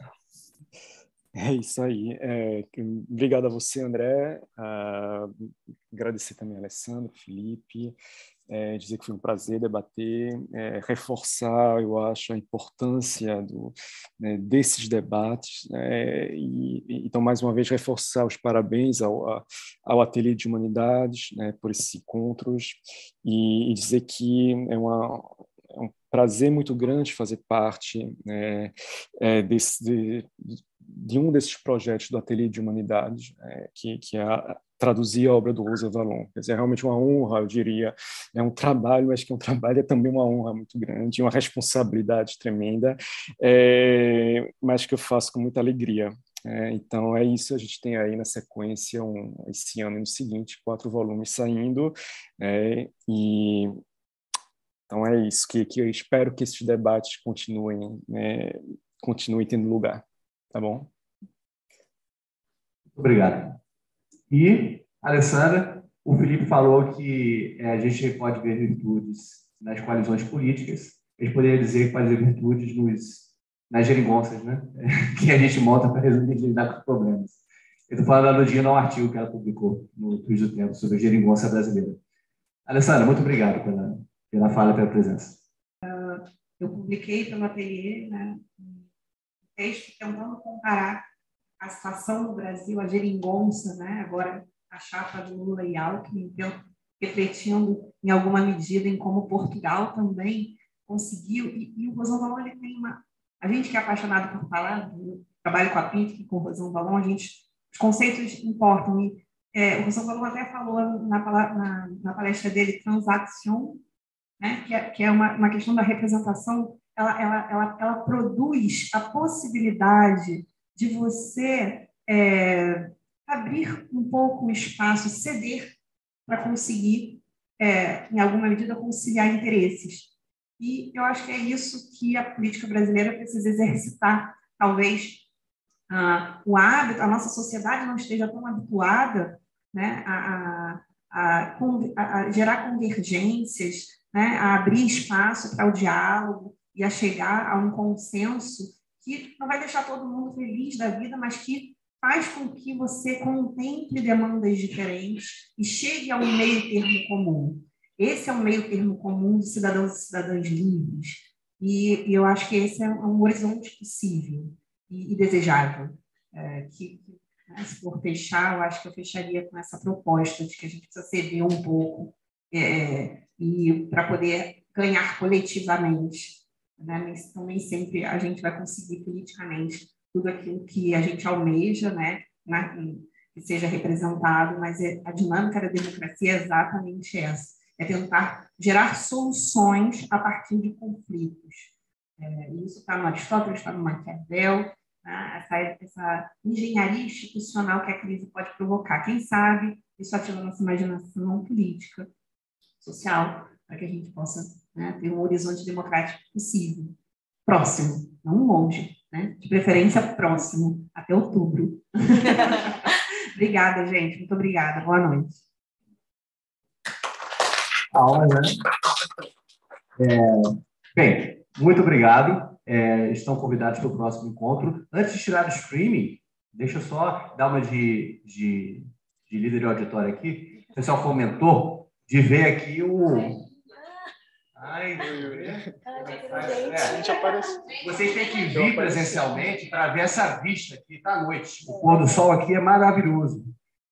É isso aí. É, obrigado a você, André. Uh, agradecer também a Alessandro, Felipe. É, dizer que foi um prazer debater, é, reforçar, eu acho, a importância do, né, desses debates, né, e, então, mais uma vez, reforçar os parabéns ao, ao Ateliê de Humanidades né, por esses encontros, e, e dizer que é uma, é um prazer muito grande fazer parte né, é, desse, de, de, um desses projetos do Ateliê de Humanidades, é, que, que é a, traduzir a obra do Rosa Valon. Quer dizer, é realmente uma honra, eu diria. É um trabalho, mas que é um trabalho é também uma honra muito grande, uma responsabilidade tremenda, é, mas que eu faço com muita alegria. É, então é isso, a gente tem aí na sequência um, esse ano e no seguinte quatro volumes saindo é, e então é isso que, que eu espero que esses debates continuem né, continuem tendo lugar, tá bom? Obrigado. E, Alessandra, o Felipe falou que é, a gente pode ver virtudes nas coalizões políticas. Ele poderia dizer ver virtudes nos, nas geringonças, né? [LAUGHS] que a gente monta para resolver lidar com os problemas. Eu estou falando analogia no artigo que ela publicou no Twitch do Tempo sobre a geringonça brasileira. Alessandra, muito obrigado pela, pela fala pela presença. Uh, eu publiquei pelo ateliê né, um texto tentando comparar a situação no Brasil, a geringonça, né, agora a chapa do Lula e Alckmin, refletindo em alguma medida em como Portugal também conseguiu, e, e o Rosão Valon ele tem uma... A gente que é apaixonado por falar, trabalho com a PIT, com o Rosão Valon, a gente, os conceitos importam, e é, o Rosão Valon até falou na, na, na palestra dele, transação, né, que é, que é uma, uma questão da representação, ela, ela, ela, ela produz a possibilidade de você é, abrir um pouco o espaço, ceder para conseguir, é, em alguma medida, conciliar interesses. E eu acho que é isso que a política brasileira precisa exercitar. Talvez o hábito, a nossa sociedade não esteja tão habituada né, a, a, a, a gerar convergências, né, a abrir espaço para o diálogo e a chegar a um consenso que não vai deixar todo mundo feliz da vida, mas que faz com que você contemple demandas diferentes e chegue a um meio termo comum. Esse é um meio termo comum de cidadãos e cidadãs livres. E, e eu acho que esse é um horizonte possível e, e desejável. É, que, né, se for fechar, eu acho que eu fecharia com essa proposta de que a gente precisa ceder um pouco é, e para poder ganhar coletivamente. Né? Então, nem sempre a gente vai conseguir politicamente tudo aquilo que a gente almeja, né, na, que seja representado, mas é, a dinâmica da democracia é exatamente essa, é tentar gerar soluções a partir de conflitos. É, isso está no Aristóteles, está no Maquiavel, né, essa, essa engenharia institucional que a crise pode provocar. Quem sabe isso ativa nossa imaginação política, social, para que a gente possa né, ter um horizonte democrático possível, próximo, não longe né? De preferência próximo, até outubro. [LAUGHS] obrigada, gente. Muito obrigada. Boa noite. Aula, né? É, bem, muito obrigado. É, estão convidados para o próximo encontro. Antes de tirar o streaming, deixa eu só dar uma de, de, de líder de auditório aqui. O pessoal comentou de ver aqui o, Ai, é. Vocês têm que vir presencialmente para ver essa vista aqui tá à noite. O pôr do sol aqui é maravilhoso.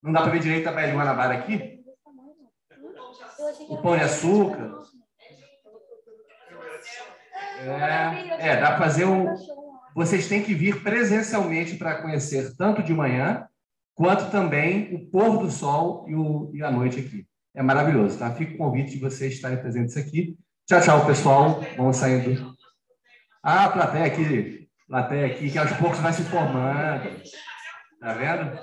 Não dá para ver direito a Bela Guanabara aqui? O pão de açúcar. É, é dá para fazer um. Vocês têm que vir presencialmente para conhecer tanto de manhã quanto também o pôr do sol e, o, e a noite aqui. É maravilhoso, tá? Fica o convite de vocês estarem presentes aqui. Tchau, tchau, pessoal. Vamos saindo. Ah, plateia aqui, plateia aqui, que aos poucos vai se formando. Tá vendo?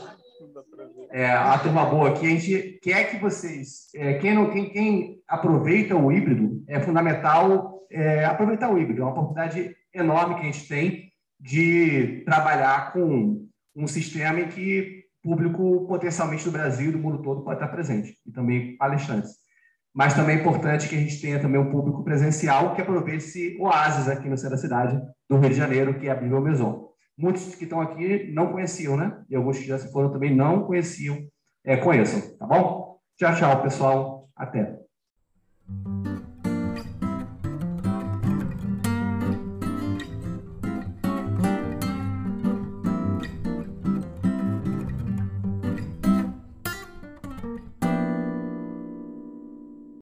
É, a turma boa aqui, a gente quer que vocês, é, quem, não, quem, quem aproveita o híbrido, é fundamental é, aproveitar o híbrido. É uma oportunidade enorme que a gente tem de trabalhar com um sistema em que público potencialmente do Brasil e do mundo todo pode estar presente, e também palestrantes mas também é importante que a gente tenha também um público presencial que aproveite esse oásis aqui no centro da cidade do Rio de Janeiro, que é a Bíblia Maison. Muitos que estão aqui não conheciam, né? E alguns que já se foram também não conheciam, é, conheçam, tá bom? Tchau, tchau, pessoal. Até.